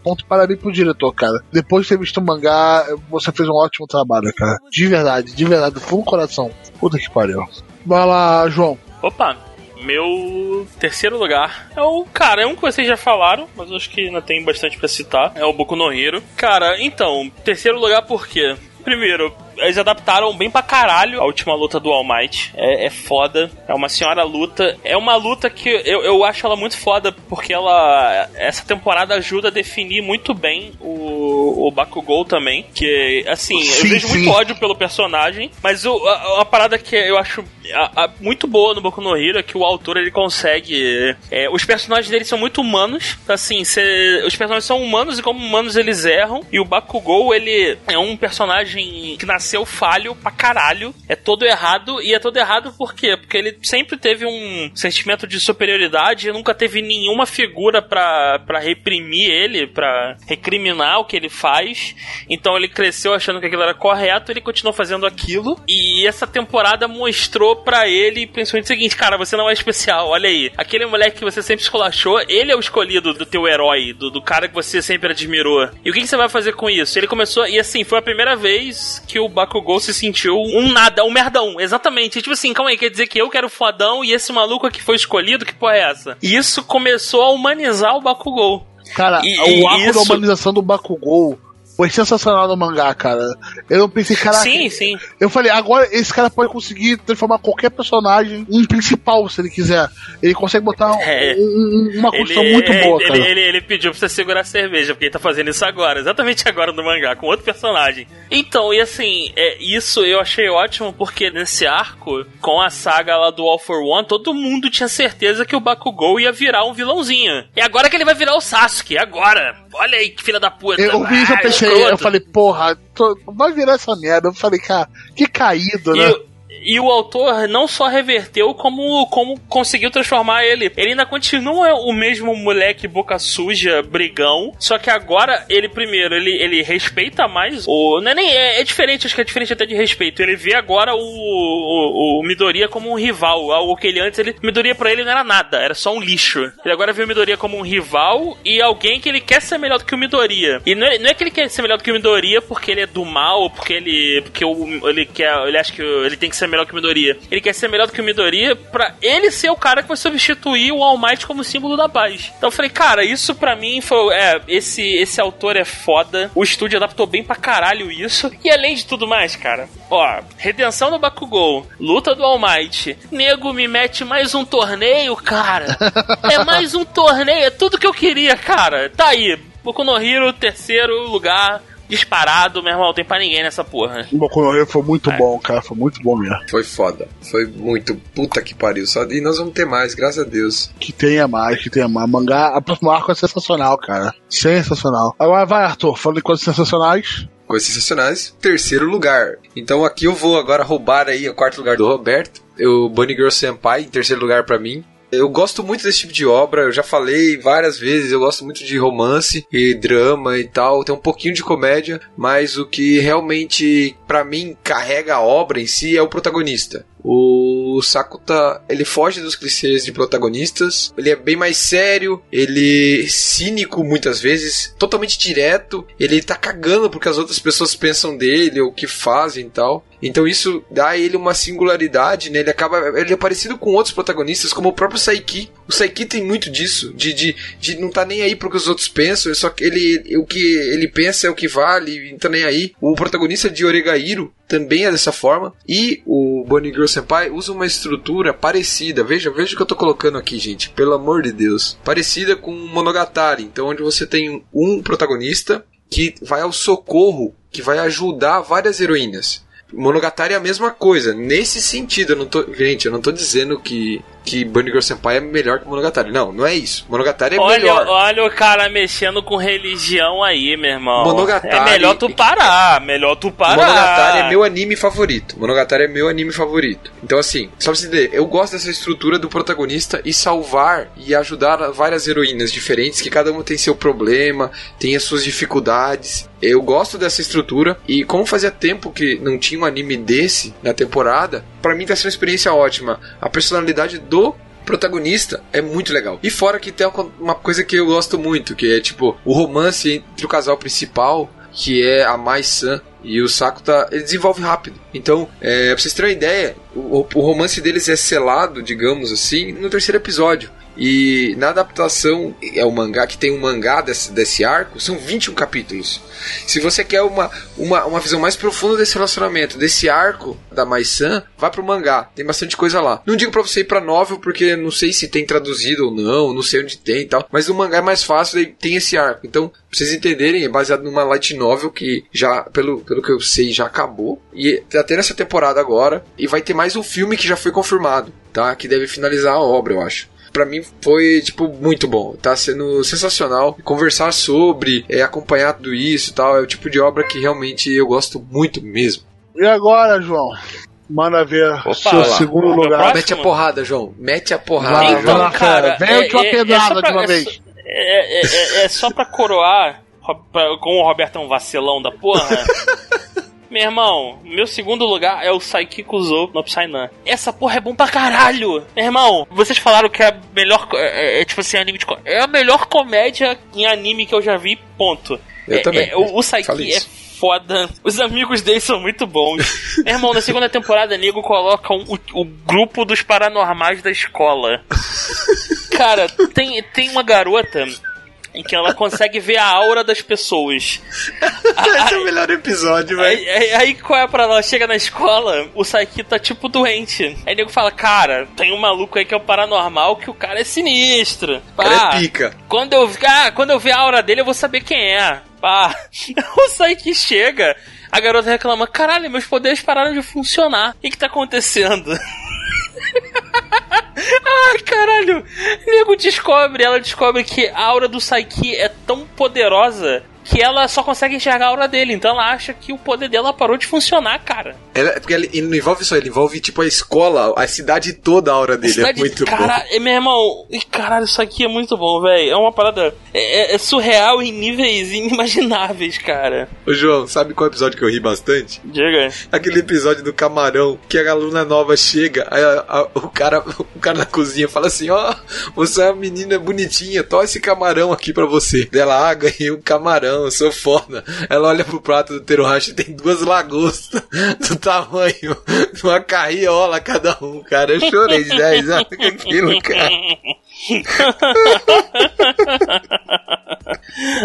ponto parabéns pro diretor, cara. Depois de ter visto o mangá, você fez um ótimo trabalho, cara. De verdade, de verdade, do fundo do coração. Puta que pariu. Vai lá, João. Opa, meu terceiro lugar é o. Cara, é um que vocês já falaram, mas eu acho que ainda tem bastante pra citar. É o Boku no Hero. Cara, então, terceiro lugar por quê? Primeiro, eles adaptaram bem pra caralho a última luta do All Might. É, é foda. É uma senhora luta. É uma luta que eu, eu acho ela muito foda porque ela. Essa temporada ajuda a definir muito bem o, o Bakugou também. Que, assim, Sim, eu vejo sim. muito ódio pelo personagem, mas o, a, a parada que eu acho a- a- muito boa no Boku no Hero é que o autor ele consegue. é, os personagens dele são muito humanos. Assim, cê- os personagens são humanos e, como humanos, eles erram. E o Bakugou, ele é um personagem que nasceu falho pra caralho. É todo errado. E é todo errado por quê? Porque ele sempre teve um sentimento de superioridade e nunca teve nenhuma figura pra reprimir ele, pra recriminar o que ele faz. Então ele cresceu achando que aquilo era correto, ele continuou fazendo aquilo. E essa temporada mostrou pra ele, principalmente o seguinte, cara, você não é especial, olha aí. Aquele moleque que você sempre esculachou, ele é o escolhido do teu herói, do, do cara que você sempre admirou. E o que, que você vai fazer com isso? Ele começou, e assim, foi a primeira vez que o Bakugou se sentiu um nada, um merdão, exatamente. Tipo assim, calma aí, quer dizer que eu quero fodão e esse maluco aqui foi escolhido? Que porra é essa? E isso começou a humanizar o Bakugou. Cara, E- o arco isso- da humanização do Bakugou foi sensacional no mangá, cara. Eu não pensei, cara. Sim, sim. Eu falei, agora esse cara pode conseguir transformar qualquer personagem em principal, se ele quiser. Ele consegue botar É. um- uma construção muito é, boa, ele, cara. ele, ele pediu pra você segurar a cerveja, porque ele tá fazendo isso agora, exatamente agora no mangá, com outro personagem. Então, e assim, é, isso eu achei ótimo, porque nesse arco, com a saga lá do All for One, todo mundo tinha certeza que o Bakugou ia virar um vilãozinho. E agora que ele vai virar o Sasuke, agora. Olha aí que filha da puta. Eu ouvi isso, eu pensei, eu falei, porra, tô- vai virar essa merda. Eu falei, cara, que caído, né? E, e o autor não só reverteu, como, como conseguiu transformar ele. Ele ainda continua o mesmo moleque boca suja, brigão. Só que agora, ele primeiro, ele, ele respeita mais o. Não é, nem, é, é diferente, acho que é diferente até de respeito. Ele vê agora o, o, o Midoriya como um rival. Algo que ele antes, ele. Midoriya pra ele não era nada, era só um lixo. Ele agora vê o Midoriya como um rival e alguém que ele quer ser melhor do que o Midoriya. E não é, não é que ele quer ser melhor do que o Midoriya porque ele é do mal, porque ele. Porque o, ele quer. Ele acha que ele tem que ser melhor que o Midoriya. Ele quer ser melhor do que o Midoriya pra ele ser o cara que vai substituir o All Might como símbolo da paz. Então eu falei, cara, isso pra mim foi. É, esse, esse autor é foda. O estúdio adaptou bem pra caralho isso. E além de tudo mais, cara, ó, redenção do Bakugou, luta do All Might. Nego me mete mais um torneio, cara. É mais um torneio, é tudo que eu queria, cara. Tá aí. Boku no Hero, terceiro lugar. Disparado, meu irmão, não tem pra ninguém nessa porra. O Boku no Hero foi muito É. bom, cara, foi muito bom mesmo. Foi foda. Foi muito. Puta que pariu. Só... E nós vamos ter mais, graças a Deus. Que tenha mais, que tenha mais. Mangá, a próximo arco é sensacional, cara. Sensacional. Agora vai, Arthur, falando de coisas sensacionais. Coisas sensacionais. Terceiro lugar. Então aqui eu vou agora roubar aí o quarto lugar do Roberto. O Bunny Girl Senpai, em terceiro lugar pra mim. Eu gosto muito desse tipo de obra, eu já falei várias vezes, eu gosto muito de romance e drama e tal, tem um pouquinho de comédia, mas o que realmente, pra mim, carrega a obra em si é o protagonista. O Sakuta, ele foge dos clichês de protagonistas, ele é bem mais sério, ele é cínico muitas vezes, totalmente direto, ele tá cagando porque as outras pessoas pensam dele, ou o que fazem e tal. Então isso dá a ele uma singularidade, né? Ele acaba. Ele é parecido com outros protagonistas, como o próprio Saiki. O Saiki tem muito disso, de, de, de não tá nem aí pro que os outros pensam, só que ele, o que ele pensa é o que vale, não tá nem aí. O protagonista de Oregairo também é dessa forma. E o Bunny Girl Senpai usa uma estrutura parecida. Veja, veja o que eu tô colocando aqui, gente. Pelo amor de Deus. Parecida com Monogatari. Então, onde você tem um protagonista que vai ao socorro, que vai ajudar várias heroínas. Monogatari é a mesma coisa, nesse sentido, eu não tô, gente, eu não tô dizendo que que Bunny Girl Senpai é melhor que Monogatari. Não, não é isso. Monogatari é olha, melhor. olha o cara mexendo com religião aí, meu irmão. Monogatari- É melhor tu parar, melhor tu parar. Monogatari é meu anime favorito. Monogatari é meu anime favorito. Então, assim, só pra você entender, eu gosto dessa estrutura do protagonista e salvar e ajudar várias heroínas diferentes, que cada uma tem seu problema, tem as suas dificuldades. Eu gosto dessa estrutura e como fazia tempo que não tinha um anime desse na temporada, pra mim tá sendo uma experiência ótima. A personalidade do protagonista é muito legal. E fora que tem uma- coisa que eu gosto muito, que é tipo o romance entre o casal principal, que é a Mai San e o Sakuta, ele desenvolve rápido. Então, é, pra vocês terem uma ideia, o, o romance deles é selado, digamos assim, no terceiro episódio. E na adaptação, é o mangá que tem um mangá desse, desse arco, são 21 capítulos. Se você quer uma, uma, uma visão mais profunda desse relacionamento, desse arco da Mai-san, vá pro mangá, tem bastante coisa lá. Não digo pra você ir pra novel, porque não sei se tem traduzido ou não, não sei onde tem e tal, mas no mangá é mais fácil, daí tem esse arco. Então, pra vocês entenderem, é baseado numa light novel que já, pelo, pelo que eu sei, já acabou. E tá tendo essa temporada agora, e vai ter mais um filme que já foi confirmado, tá? Que deve finalizar a obra, eu acho. Pra mim foi, tipo, muito bom. Tá sendo sensacional. Conversar sobre, é, acompanhar tudo isso e tal, é o tipo de obra que realmente eu gosto muito mesmo. E agora, João? Manda ver Opa, seu lá. segundo lugar. pra Mete a porrada, João. Mete a porrada. Então, lá, cara, Vem com a pedrada só de uma é vez. só- É, é- é- é só pra coroar, Ro- pra- como o Roberto é um vacilão da porra. Meu irmão, meu segundo lugar é o Saikiko Zou no Psynan. Essa porra é bom pra caralho! Meu irmão, vocês falaram que é a melhor. co- É, é, tipo assim, anime de. É a melhor comédia em anime que eu já vi, ponto. Eu É- também. é, o, o Saiki é foda. Os amigos dele são muito bons. Meu irmão, na segunda temporada, nego coloca um- o, o grupo dos paranormais da escola. Cara, tem, tem uma garota em que ela consegue ver a aura das pessoas. Esse é o melhor episódio, velho. Aí, aí, aí qual é pra ela? Chega na escola, o Saiki tá tipo doente. Aí o nego fala, cara, tem um maluco aí que é o paranormal que o cara é sinistro. O cara Pá, é pica. quando eu, ah, quando eu ver a aura dele, eu vou saber quem é. Pá. O Saiki chega, a garota reclama: caralho, meus poderes pararam de funcionar. O que, que tá acontecendo? Ai, caralho. Nego descobre, ela descobre que a aura do Saiki é tão poderosa que ela só consegue enxergar a aura dele. Então ela acha que o poder dela parou de funcionar, cara. Ela, porque ele, não envolve só ele, envolve tipo a escola, a cidade toda a hora dele. Cidade- é muito cara, bom. meu irmão, caralho, isso aqui é muito bom, velho. É uma parada. É, é- é surreal em níveis inimagináveis, cara. Ô João, sabe qual episódio que eu ri bastante? Diga. Aquele episódio do camarão, que a aluna nova chega, aí a- a- o, cara, o cara na cozinha fala assim, ó, você é uma menina bonitinha, toma esse camarão aqui pra você. Ela, ah, ganhei um camarão, eu sou foda. Ela olha pro prato do Teruhashi, tem duas lagostas do tamanho de uma carriola cada um, cara. Eu chorei de 10 anos com aquilo, cara.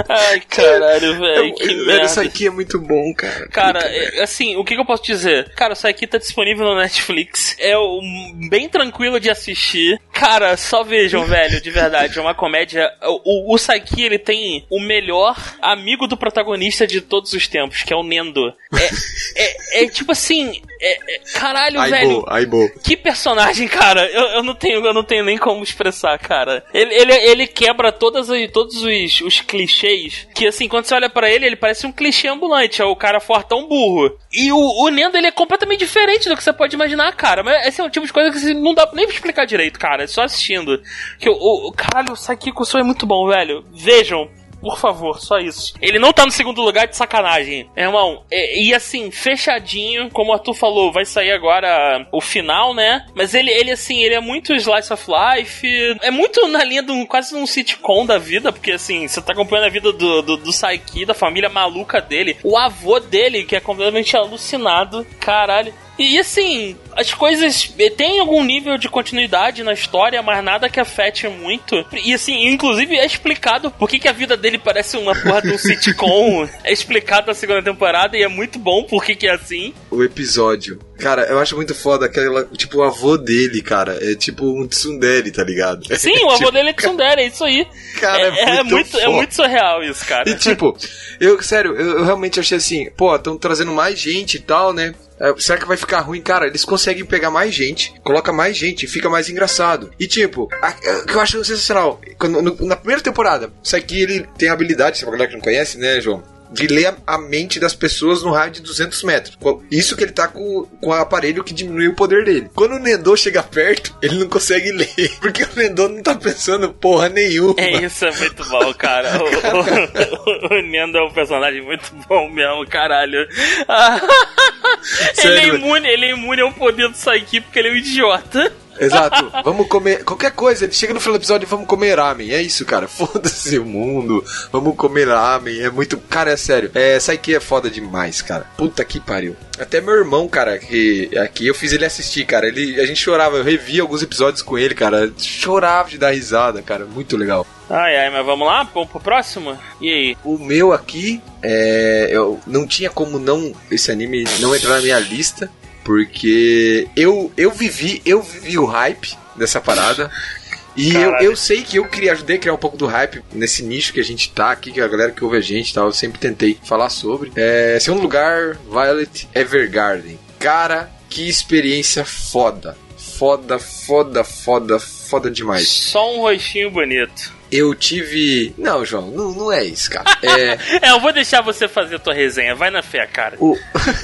Ai, caralho, velho. Merda. Isso aqui é muito bom, cara. Cara, Puta, é, assim, o que, que eu posso dizer? Cara, isso aqui tá disponível no Netflix. É um, bem tranquilo de assistir. Cara, só vejam, velho, de verdade. É uma comédia. O, o, Saiki, ele tem o melhor amigo do protagonista de todos os tempos, que é o Nendo. É, é, é tipo assim. é- é- caralho, Aí, velho. bo, aí, bo. Que personagem, cara! Eu, eu não tenho, eu não tenho nem como expressar, cara. Ele, ele, ele quebra todas as, todos os, os clichês. Que assim, quando você olha pra ele, ele parece um clichê ambulante. É o cara fortão burro. E o, o Nendo, ele é completamente diferente do que você pode imaginar, cara. Mas esse é um tipo de coisa que assim, não dá nem pra explicar direito, cara. É só assistindo. Que o, o, caralho, o Sakiko Sou é muito bom, velho. Vejam. Por favor, só isso. Ele não tá no segundo lugar de sacanagem. Meu irmão, e, e assim, fechadinho, como o Arthur falou, vai sair agora o final, né? Mas ele, ele assim, ele é muito slice of life. É muito na linha de um, quase um sitcom da vida, porque assim, você tá acompanhando a vida do, do, do Saiki, da família maluca dele. O avô dele, que é completamente alucinado. Caralho. E assim, as coisas eh, têm algum nível de continuidade na história, mas nada que afete muito. E assim, inclusive é explicado por que, que a vida dele parece uma porra de um sitcom. é explicado na segunda temporada e é muito bom por que, que é assim. o episódio. Cara, eu acho muito foda aquela. Tipo, o avô dele, cara. É tipo um tsundere, tá ligado? Sim, o avô dele é Tsundere, é isso aí. Cara, é, é muito, é muito surreal isso, cara. E tipo, eu, sério, eu, eu realmente achei assim, pô, estão trazendo mais gente e tal, né? É, será que vai ficar ruim? Cara, eles conseguem pegar mais gente, coloca mais gente fica mais engraçado. E tipo, a- o que eu acho sensacional, quando, no- na primeira temporada, isso aqui ele tem habilidade, se a galera que não conhece, né, João? De ler a, mente das pessoas no raio de 200 metros. Isso que ele tá com, com o aparelho que diminui o poder dele. Quando o Nendô chega perto, ele não consegue ler. Porque o Nendô não tá pensando porra nenhuma. É isso, é muito bom, cara. O, o, o Nendo é um personagem muito bom mesmo, caralho. Ele, é imune, ele é imune ao poder do Saiki porque ele é um idiota. Exato. Vamos comer qualquer coisa. Ele chega no final do episódio e vamos comer ramen. É isso, cara. Foda-se o mundo. Vamos comer ramen. É muito. Cara, é sério. É, Saiki é foda demais, cara. Puta que pariu. Até meu irmão, cara, que aqui eu fiz ele assistir, cara. Ele, a gente chorava. Eu revi alguns episódios com ele, cara. Chorava de dar risada, cara. Muito legal. Ai, ai, mas vamos lá? Vamos pro próximo? E aí? O meu aqui, é, eu não tinha como não esse anime não entrar na minha lista, porque eu eu vivi, eu vivi o hype dessa parada. E eu, Caralho. eu sei que eu queria ajudei a criar um pouco do hype nesse nicho que a gente tá aqui, que a galera que ouve a gente e tal, eu sempre tentei falar sobre. É, segundo lugar, Violet Evergarden. Cara, que experiência foda. Foda, foda, foda, foda demais. Só um rostinho bonito. Eu tive. Não, João, não, não é isso, cara. É. É, eu vou deixar você fazer a tua resenha. Vai na fé, cara. o...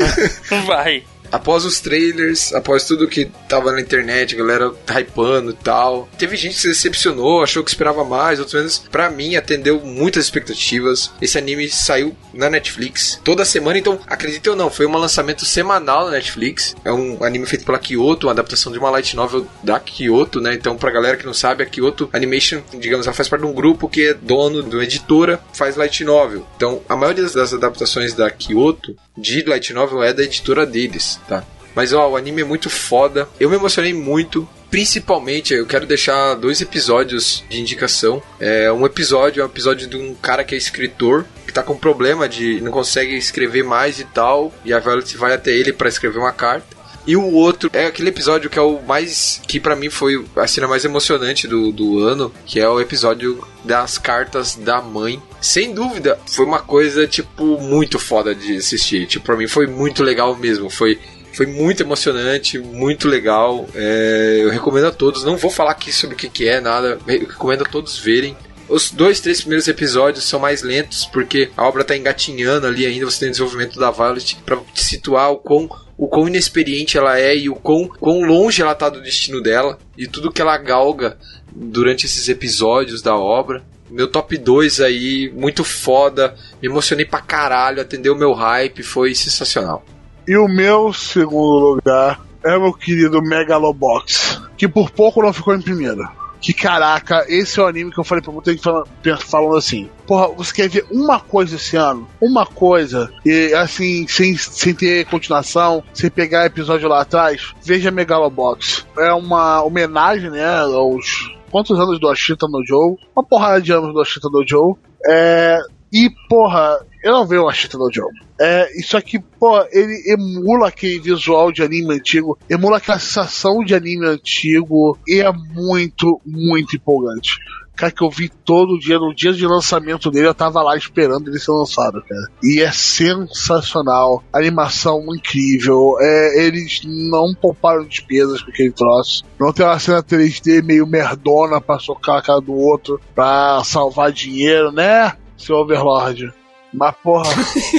Vai. Após os trailers, após tudo que tava na internet, a galera hypando e tal, teve gente que se decepcionou, achou que esperava mais, outros menos. Pra mim, atendeu muitas expectativas. Esse anime saiu na Netflix toda semana, então, acredite ou não, foi um lançamento semanal na Netflix. É um anime feito pela Kyoto, uma adaptação de uma light novel da Kyoto, né? Então, pra galera que não sabe, a Kyoto Animation, digamos, ela faz parte de um grupo que é dono de uma editora, faz light novel. Então, a maioria das- adaptações da Kyoto de light novel é da editora deles, tá? Mas ó, o anime é muito foda. Eu me emocionei muito. Principalmente, eu quero deixar dois episódios de indicação. É, um episódio é um episódio de um cara que é escritor, que tá com problema de não consegue escrever mais e tal. E a Violet vai até ele para escrever uma carta. E o outro é aquele episódio que é o mais. que pra mim foi a cena mais emocionante do, do ano, que é o episódio das cartas da mãe. Sem dúvida, foi uma coisa, tipo, muito foda de assistir. Tipo, pra mim foi muito legal mesmo. Foi. Foi muito emocionante, muito legal. É, eu recomendo a todos. Não vou falar aqui sobre o que, que é, nada. Eu recomendo a todos verem. Os dois, três primeiros episódios são mais lentos, porque a obra tá engatinhando ali ainda. Você tem o desenvolvimento da Violet te situar o quão o quão inexperiente ela é e o quão, quão longe ela tá do destino dela e tudo que ela galga durante esses episódios da obra. Meu top 2 aí, muito foda, me emocionei pra caralho, atendeu meu hype, foi sensacional. E o meu segundo lugar é meu querido Megalobox, que por pouco não ficou em primeiro. Que caraca, esse é o anime que eu falei pra muita gente falando, falando assim: Porra, você quer ver uma coisa esse ano? Uma coisa, e assim, sem, sem ter continuação, sem pegar episódio lá atrás, veja Megalobox. É uma homenagem, né, aos quantos anos do Ashita no Joe? Uma porrada de anos do Ashita no Joe. É, e, porra, eu não vejo o Ashita no Joe. É, isso aqui, pô, ele emula aquele visual de anime antigo, emula aquela sensação de anime antigo e é muito, muito empolgante. Cara, que eu vi todo dia, no dia de lançamento dele, eu tava lá esperando ele ser lançado, cara. E é sensacional, animação incrível, é, eles não pouparam despesas com aquele troço. Não tem uma cena 3D meio merdona pra socar a cara do outro pra salvar dinheiro, né, seu Overlord? Mas, porra.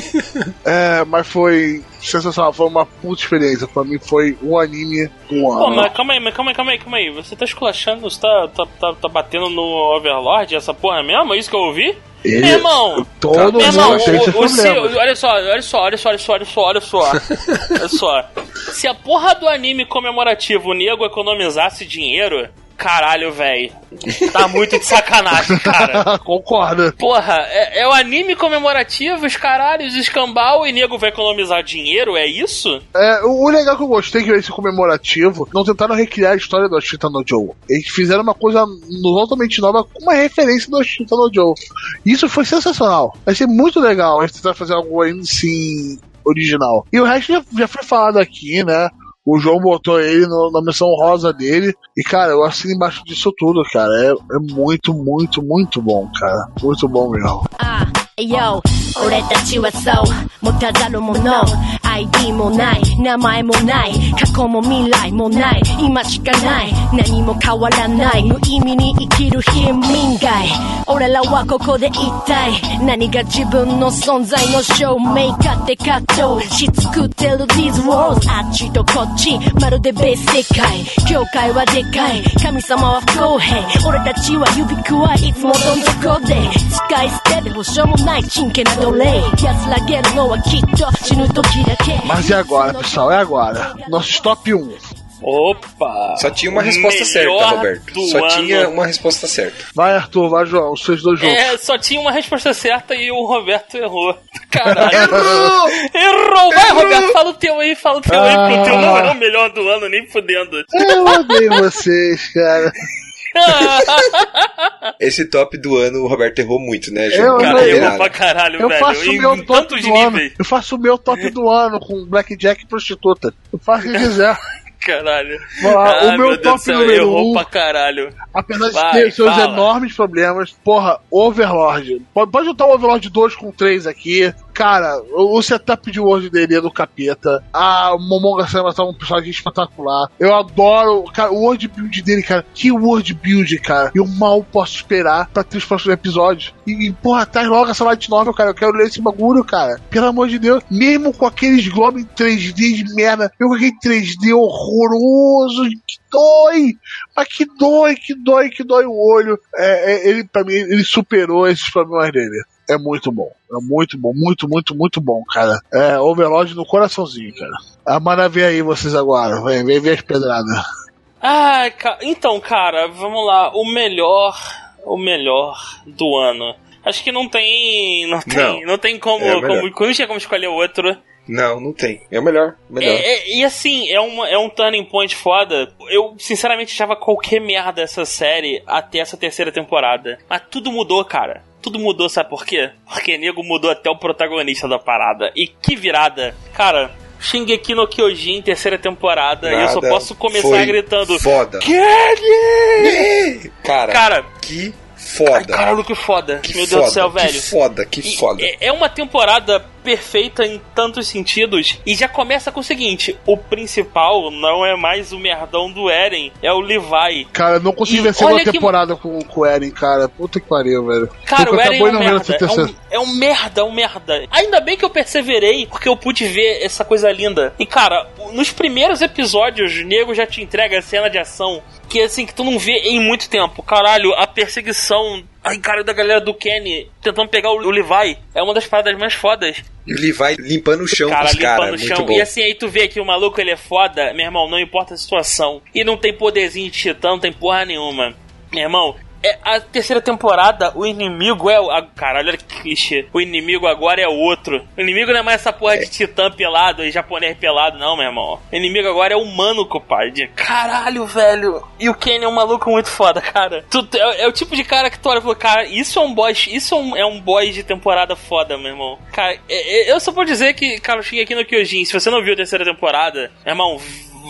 é, mas foi sensacional. Foi uma puta experiência. Pra mim foi um anime um ano. Pô, mas calma aí, mas calma aí, calma aí, calma aí. Você tá esculachando, você tá, tá, tá, tá batendo no Overlord, essa porra mesmo? É isso que eu ouvi? Ele- Meu irmão, Todo Meu irmão, o, o problemas. olha só, olha só, olha só, olha só, olha só, olha só, olha só. Se a porra do anime comemorativo o nego economizasse dinheiro, caralho, velho. Tá muito de sacanagem, cara. Concorda. Porra, é, é o anime comemorativo, os caralhos, escambau e nego vai economizar dinheiro, é isso? É, o, o legal que eu gostei que esse comemorativo não tentaram recriar a história do Ashita no Joe. Eles fizeram uma coisa totalmente nova com uma referência do Ashita no Joe. Isso foi sensacional. Vai ser muito legal eles tentar fazer algo ainda assim original. E o resto já, já foi falado aqui, né? O João botou ele no- na missão rosa dele. E, cara, eu assino embaixo disso tudo, cara. É, é muito, muito, muito bom, cara. Muito bom mesmo. ああ、よ、俺たちはそう、持たざるもの。ID もない、名前もない、過去も未来もない、今しかない、何も変わらない、無意味に生きる貧民街。俺らはここで一体、何が自分の存在の証明かって葛藤。し作ってる These walls あっちとこっち、まるで別世界。教会はでかい、神様は不公平。俺たちは指くわい。つもどん底で、使い捨てで保証も ない真剣な奴隷。安らげるのはきっと死ぬ時だけ。 Mas e agora, pessoal? É agora. Nossos top 1. Opa! Só tinha uma resposta certa, Melhor Roberto. do Só ano. tinha uma resposta certa. Vai, Arthur, vai, João. Os seus dois juntos. É, só tinha uma resposta certa e o Roberto errou. Caralho. Errou! Errou! Vai, Roberto, fala o teu aí, fala o teu aí, porque o teu não é Ah. o melhor do ano, nem fudendo. Eu odeio vocês, cara. Esse top do ano o Roberto errou muito, né, Eu- João? Cara, eu- errou pra caralho, Eu velho. faço o em meu top do ano. Eu faço o meu top do ano com Blackjack e prostituta. Eu faço o que quiser. Caralho. Lá, o Ai, meu Deus top do céu, número errou um. pra caralho. Apesar de ter seus fala. enormes problemas, porra, Overlord. Pode, pode botar o Overlord 2 com 3 aqui. Cara, o, setup de World dele é do capeta. A Momonga Sama tá um personagem espetacular. Eu adoro. Cara, o World Build dele, cara. Que World Build, cara. Eu mal posso esperar pra ter os próximos episódios. E, e porra, traz logo essa light novel, cara. Eu quero ler esse bagulho, cara. Pelo amor de Deus. Mesmo com aqueles Globo em 3D de merda. Eu com aquele 3D horroroso. Que dói. Mas que dói, que dói, que dói o olho. É, é, ele, pra mim, ele superou esses problemas dele. É muito bom. É muito bom. Muito, muito, muito bom, cara. É Overlord no coraçãozinho, cara. A mana vem aí vocês agora. Vem, vem ver as pedradas. Ah, ca- então, cara, vamos lá. O melhor, o melhor do ano. Acho que não tem, não tem, não, Não. tem como, É como, não tinha como escolher outro. Não, não tem. É o melhor. Melhor. É, é- e assim, é, uma, é um turning point foda. Eu, sinceramente, achava qualquer merda essa série até essa terceira temporada. Mas tudo mudou, cara. Tudo mudou, sabe por quê? Porque nego mudou até o protagonista da parada. E que virada. Cara, Shingeki no Kyojin, terceira temporada, e eu só Nada posso começar gritando. Foda. Kenny! Cara, Cara, que ai, foda. caralho, que foda. que Meu foda, Deus do céu, velho. Que foda, que E foda. É, é uma temporada perfeita em tantos sentidos. E já começa com o seguinte: o principal não é mais o merdão do Eren, é o Levi. Cara, eu não consegui E ver segunda que- temporada com, com o Eren, cara. Puta que pariu, velho. Cara, Porque o Eren é um merda. É um, é um merda, é um merda. Ainda bem que eu perseverei, porque eu pude ver essa coisa linda. E, cara, nos primeiros episódios, o nego já te entrega a cena de ação que, assim, que tu não vê em muito tempo. Caralho, a perseguição. Ai, cara, da galera do Kenny tentando pegar o, o Levi é uma das paradas mais fodas. O Levi limpando o chão cara caras. limpando o Muito chão. bom. E assim, aí tu vê que o maluco ele é foda, meu irmão, não importa a situação. E não tem poderzinho de titã, não tem porra nenhuma. Meu irmão, é, a terceira temporada, o inimigo é o. ah, caralho, olha que clichê. O inimigo agora é outro. O inimigo não é mais essa porra de titã pelado e japonês pelado, não, meu irmão. O inimigo agora é humano, compadre. Caralho, velho. E o Kenny é um maluco muito foda, cara. Tu, é, é o tipo de cara que tu olha e fala, cara, isso é um boss. Isso é um, é um boss de temporada foda, meu irmão. Cara, é- é- eu só vou dizer que, cara, eu cheguei aqui no Kyojin. Se você não viu a terceira temporada, meu irmão,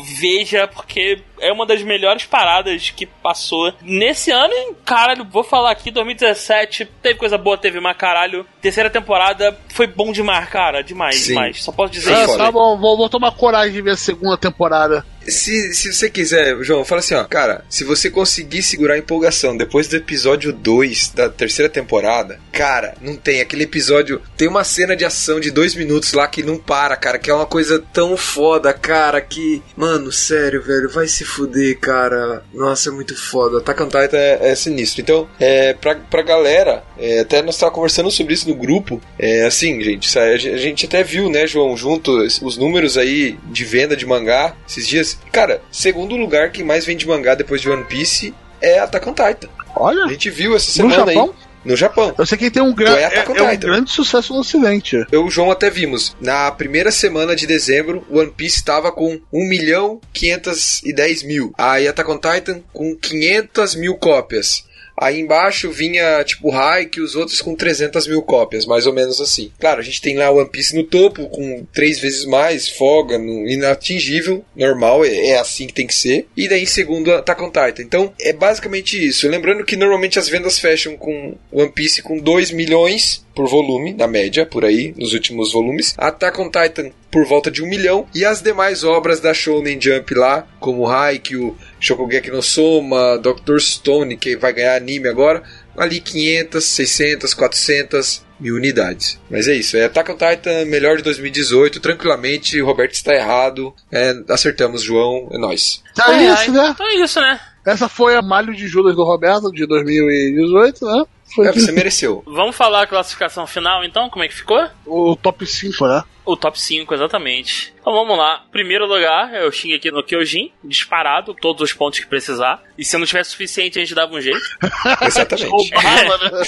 veja, porque é uma das melhores paradas que passou nesse ano. E, caralho, vou falar aqui, 2017, teve coisa boa, teve mais caralho. Terceira temporada foi bom demais, cara, demais, Sim. demais. Só posso dizer Ah, isso. tá bom, vou, vou tomar coragem de ver a segunda temporada. Se, se você quiser, João, fala assim, ó, cara, se você conseguir segurar a empolgação depois do episódio 2 da terceira temporada, cara, não tem. Aquele episódio tem uma cena de ação de dois minutos lá que não para, cara, que é uma coisa tão foda, cara, que. Mano, sério, velho, vai se fuder, cara. Nossa, é muito foda. Attack on Titan é, é sinistro. Então, é, pra, pra galera, é, até nós tava conversando sobre isso no grupo. É assim, gente, a gente até viu, né, João, junto os números aí de venda de mangá esses dias. Cara, segundo lugar que mais vende mangá depois de One Piece é Attack on Titan. Olha, A gente viu essa semana aí. No Japão. eu sei que tem um, gran... É é, é um grande sucesso no ocidente. Eu e o João até vimos. Na primeira semana de dezembro, One Piece estava com 1 milhão 510 mil. Aí Attack on Titan com 500 mil cópias. Aí embaixo vinha tipo Hike e os outros com 300 mil cópias, mais ou menos assim. Claro, a gente tem lá One Piece no topo, com três vezes mais, folga, no- inatingível, normal, é, é assim que tem que ser. E daí em segundo, Attack on Titan. Então, é basicamente isso. Lembrando que normalmente as vendas fecham com One Piece com 2 milhões por volume, na média, por aí, nos últimos volumes. Attack on Titan por volta de um milhão. E as demais obras da Shonen Jump lá, como Haikyuu, Shokugeki no Soma, Dr. Stone, que vai ganhar anime agora, ali 500, 600, 400 mil unidades. Mas é isso, é Attack on Titan, melhor de 2018, tranquilamente, o Roberto está errado, é, acertamos, João, é nóis. Tá Ai, isso, né? Então é isso, né? Essa foi a Malho de Judas do Roberto, de 2018, né? Foi É, você mereceu. Vamos falar a classificação final, então? Como é que ficou? o top 5, né? O top 5, exatamente. Então vamos lá. Primeiro lugar é o Shingeki no Kyojin, disparado, todos os pontos que precisar. E se não tiver suficiente, a gente dava um jeito. Exatamente. Roubava, né?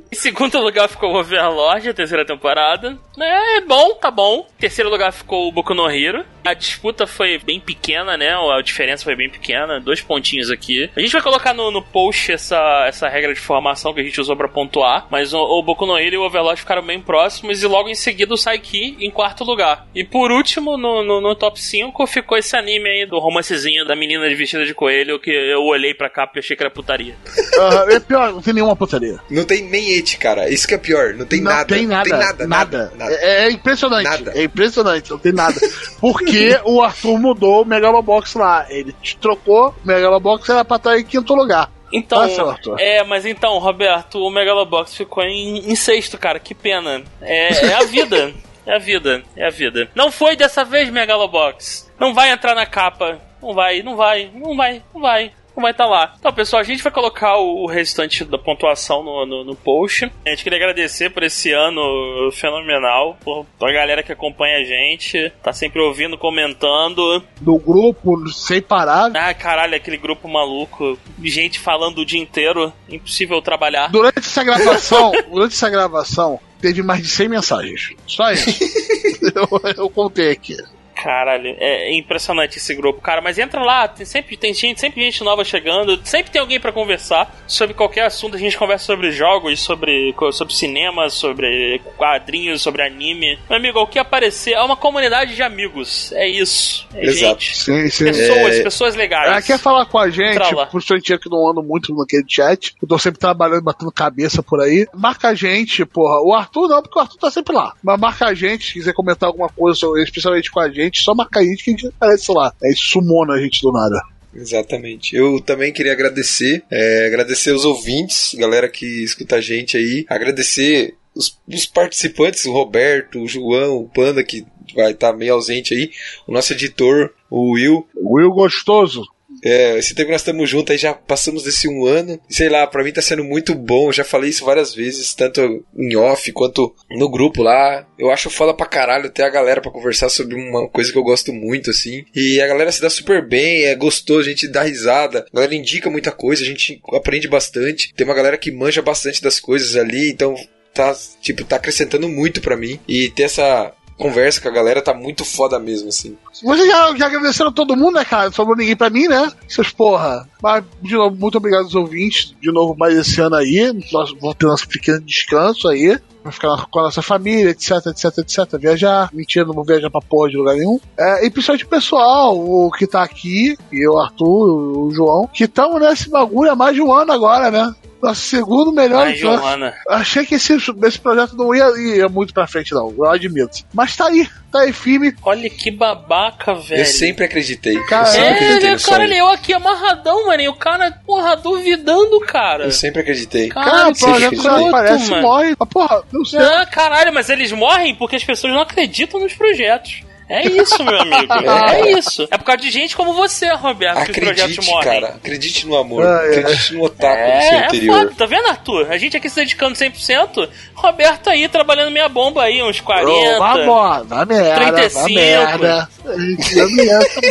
Em segundo lugar ficou o Overlord, a terceira temporada. É bom, tá bom. Em terceiro lugar ficou o Boku no Hero. A disputa foi bem pequena, né? A diferença foi bem pequena. Dois pontinhos aqui. A gente vai colocar no, no post essa, essa regra de formação que a gente usou pra pontuar. Mas o, o Boku no Hero e o Overlord ficaram bem próximos. E logo em seguida o Saiki em quarto lugar. E por último, no, no, no top 5, ficou esse anime aí do romancezinho da menina de vestida de coelho que eu olhei pra cá porque achei que era putaria. Ah, é pior, não tem nenhuma putaria. Não tem nem et, cara. Isso que é pior. Não tem não nada. tem nada. Tem nada, nada. nada. É, é impressionante. Nada. É impressionante, não tem nada. Porque o Arthur mudou o Megalobox lá. Ele trocou, o Megalobox era pra estar em quinto lugar. Então, Tá é, mas então, Roberto, o Megalobox ficou em, em sexto, cara. Que pena. É, é a vida. É a vida, é a vida. Não foi dessa vez, Megalobox. Não vai entrar na capa. Não vai, não vai, não vai, não vai. Não vai estar lá. Então, pessoal, a gente vai colocar o restante da pontuação no, no, no post. A gente queria agradecer por esse ano fenomenal, por a galera que acompanha a gente, tá sempre ouvindo, comentando. Do grupo, sem parar. Ah, caralho, aquele grupo maluco, gente falando o dia inteiro, impossível trabalhar. Durante essa gravação, durante essa gravação, teve mais de 100 mensagens. Só isso. eu, eu contei aqui. Caralho, é impressionante esse grupo, cara. Mas entra lá, tem sempre tem gente, sempre gente nova chegando, sempre tem alguém pra conversar sobre qualquer assunto. A gente conversa sobre jogos, sobre, sobre cinema, sobre quadrinhos, sobre anime. Meu amigo, o que aparecer é uma comunidade de amigos. É isso. É Exato. gente. Sim, sim. Pessoas, É. pessoas legais. Ela quer falar com a gente, principalmente eu que não ando muito naquele chat. Eu tô sempre trabalhando, batendo cabeça por aí. Marca a gente, porra. O Arthur não, porque o Arthur tá sempre lá. Mas marca a gente, se quiser comentar alguma coisa, especialmente com a gente, só marca a gente que a gente aparece lá. Aí sumona a gente do nada. Exatamente. Eu também queria agradecer, é, agradecer os ouvintes, galera que escuta a gente aí, agradecer os, os participantes, o Roberto, o João, o Panda, que vai estar meio ausente aí, o nosso editor, o Will. Will Gostoso. É, esse tempo que nós estamos juntos aí, já passamos desse um ano. Sei lá, pra mim tá sendo muito bom. Eu já falei isso várias vezes, tanto em off quanto no grupo lá. Eu acho foda pra caralho ter a galera pra conversar sobre uma coisa que eu gosto muito, assim. E a galera se dá super bem, é gostoso, a gente dá risada. A galera indica muita coisa, a gente aprende bastante. Tem uma galera que manja bastante das coisas ali, então tá, tipo, tá acrescentando muito pra mim. E ter essa conversa com a galera tá muito foda mesmo, assim. Vocês já, já agradeceram todo mundo, né, cara? Não sobrou ninguém pra mim, né? Seus porra. Mas, de novo, muito obrigado aos ouvintes. De novo, mais esse ano aí. Nós vamos ter nosso pequeno descanso aí. Vai ficar com a nossa família, etc, etc, etc. Viajar. Mentira, não vou viajar pra porra de lugar nenhum. É, e principalmente o pessoal, o que tá aqui, e eu, Arthur, o João, que estamos nesse bagulho há mais de um ano agora, né? Nosso segundo melhor Ai, ano. Joana. Achei que esse, esse projeto não ia, ia muito pra frente, não. Eu admito. Mas tá aí, tá aí firme. Olha que babaca, velho. Eu sempre acreditei. Cara, eu sempre É, acreditei né, cara, eu aqui amarradão, mano. E o cara, porra, duvidando, cara. Eu sempre acreditei. Cara, o projeto aparece mano. morre. Mas, porra, não sei. Ah, caralho, mas eles morrem porque as pessoas não acreditam nos projetos. É isso, meu amigo. É isso. É por causa de gente como você, Roberto, que os projetos Acredite, morrem. cara. Acredite no amor. Ah, é. Acredite no otaku do seu É, é interior. foda, tá vendo, Arthur? A gente aqui se dedicando 100%, Roberto aí trabalhando meia bomba aí, uns 40. Ô, Vai embora, vai merda, 35. vai merda.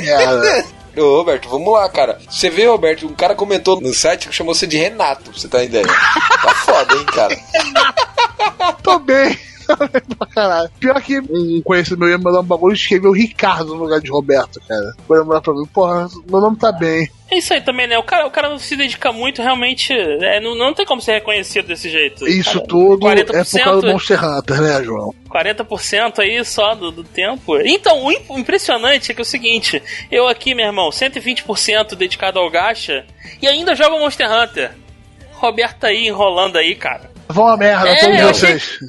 Merda. Ô, Roberto, vamos lá, cara. Você vê, Roberto, um cara comentou no site que chamou você de Renato, pra você ter uma ideia. Tá foda, hein, cara. Caralho. Pior que um conhecido meu ia mandar um bagulho e escreveu Ricardo no lugar de Roberto, cara. Foi mandar pra mim, porra, meu nome tá bem. É isso aí também, né? O cara, o cara não se dedica muito, realmente. é, não, não tem como ser reconhecido desse jeito. Isso Cara, tudo 40%, é por causa do Monster Hunter, né, João? 40% aí só do, do tempo. Então, o im- o impressionante é que é o seguinte: eu aqui, meu irmão, 120% dedicado ao gacha e ainda jogo Monster Hunter. Roberto aí enrolando aí, cara. Vão a merda, É, todos eu vocês.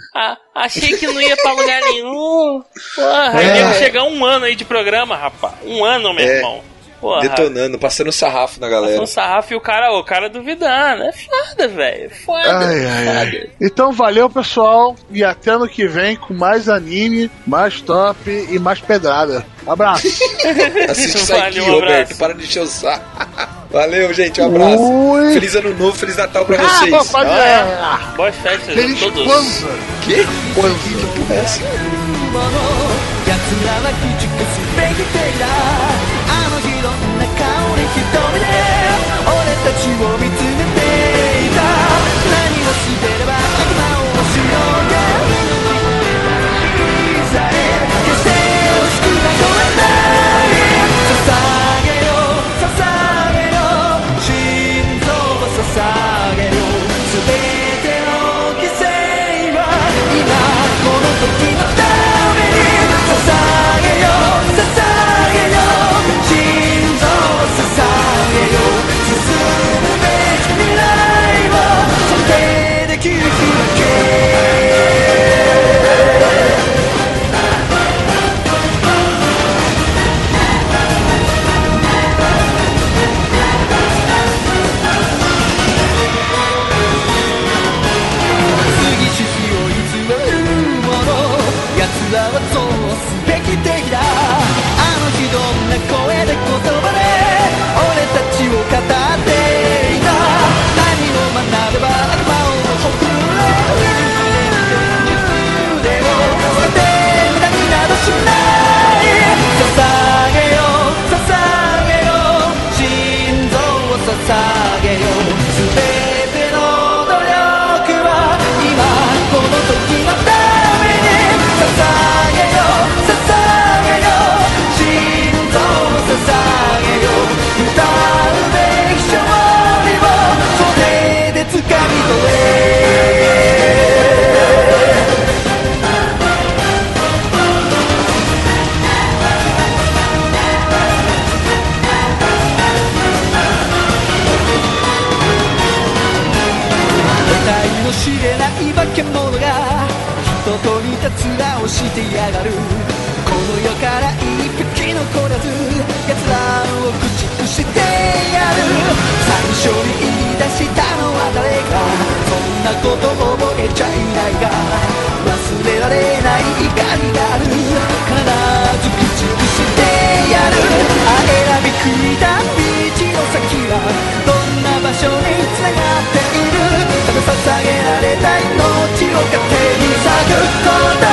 Achei que não ia pra lugar nenhum. Porra, É. chegar um ano aí de programa, rapaz. Um ano, meu É. irmão. Porra. Detonando, passando sarrafo na galera. um sarrafo e o cara, o cara duvidando. É foda, velho. Foda. Ai, ai, ai. foda. Então valeu, pessoal. E até ano que vem com mais anime, mais top e mais pedrada. Abraço. Assiste isso aqui, um Roberto. Para de encher o saco. Valeu, gente. Um abraço. Ui. Feliz ano novo, feliz Natal pra Ah, vocês. papai, Ah, Boas festas a Feliz todos. Kwanzaa. Que? Que porra é essa? 匹残らず奴らを駆逐してやる最初に言い出したのは誰かそんなこと覚えちゃいないが忘れられない怒りがある。必ず駆逐してやる。あ選び抜いた道の先はどんな場所につながっている。ただ捧げられた命を糧に咲くこの